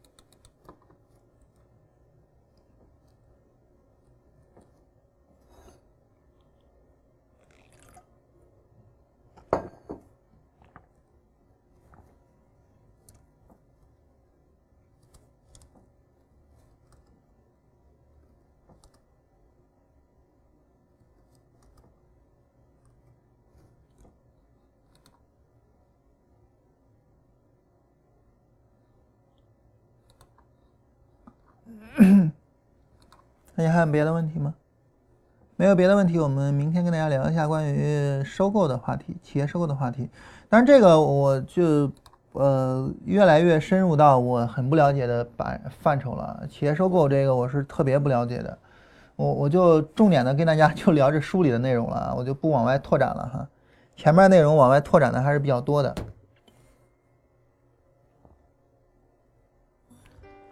大家还有别的问题吗？没有别的问题，我们明天跟大家聊一下关于收购的话题，企业收购的话题。当然，这个我就呃越来越深入到我很不了解的板范畴了。企业收购这个我是特别不了解的，我我就重点的跟大家 就聊这书里的内容了，我就不往外拓展了哈。前面内容往外拓展的还是比较多的。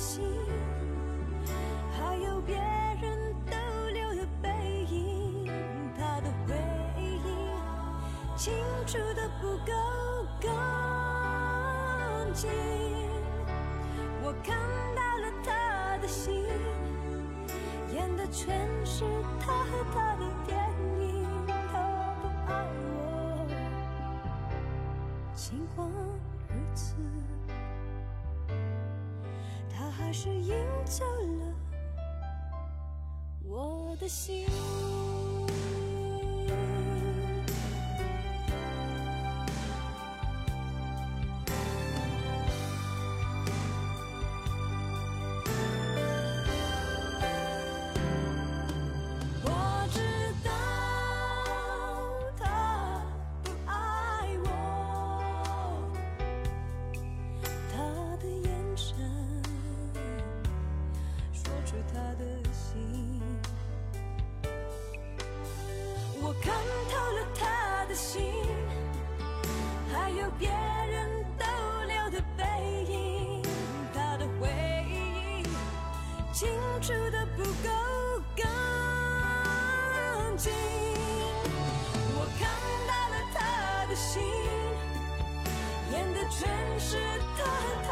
心还有别人逗留的背影他的回忆清除得不够干净我看到了他的心演的全是他和她的电影他不爱我尽管如此是赢走了我的心。清楚的不够干净，我看到了他的心，演的全是他。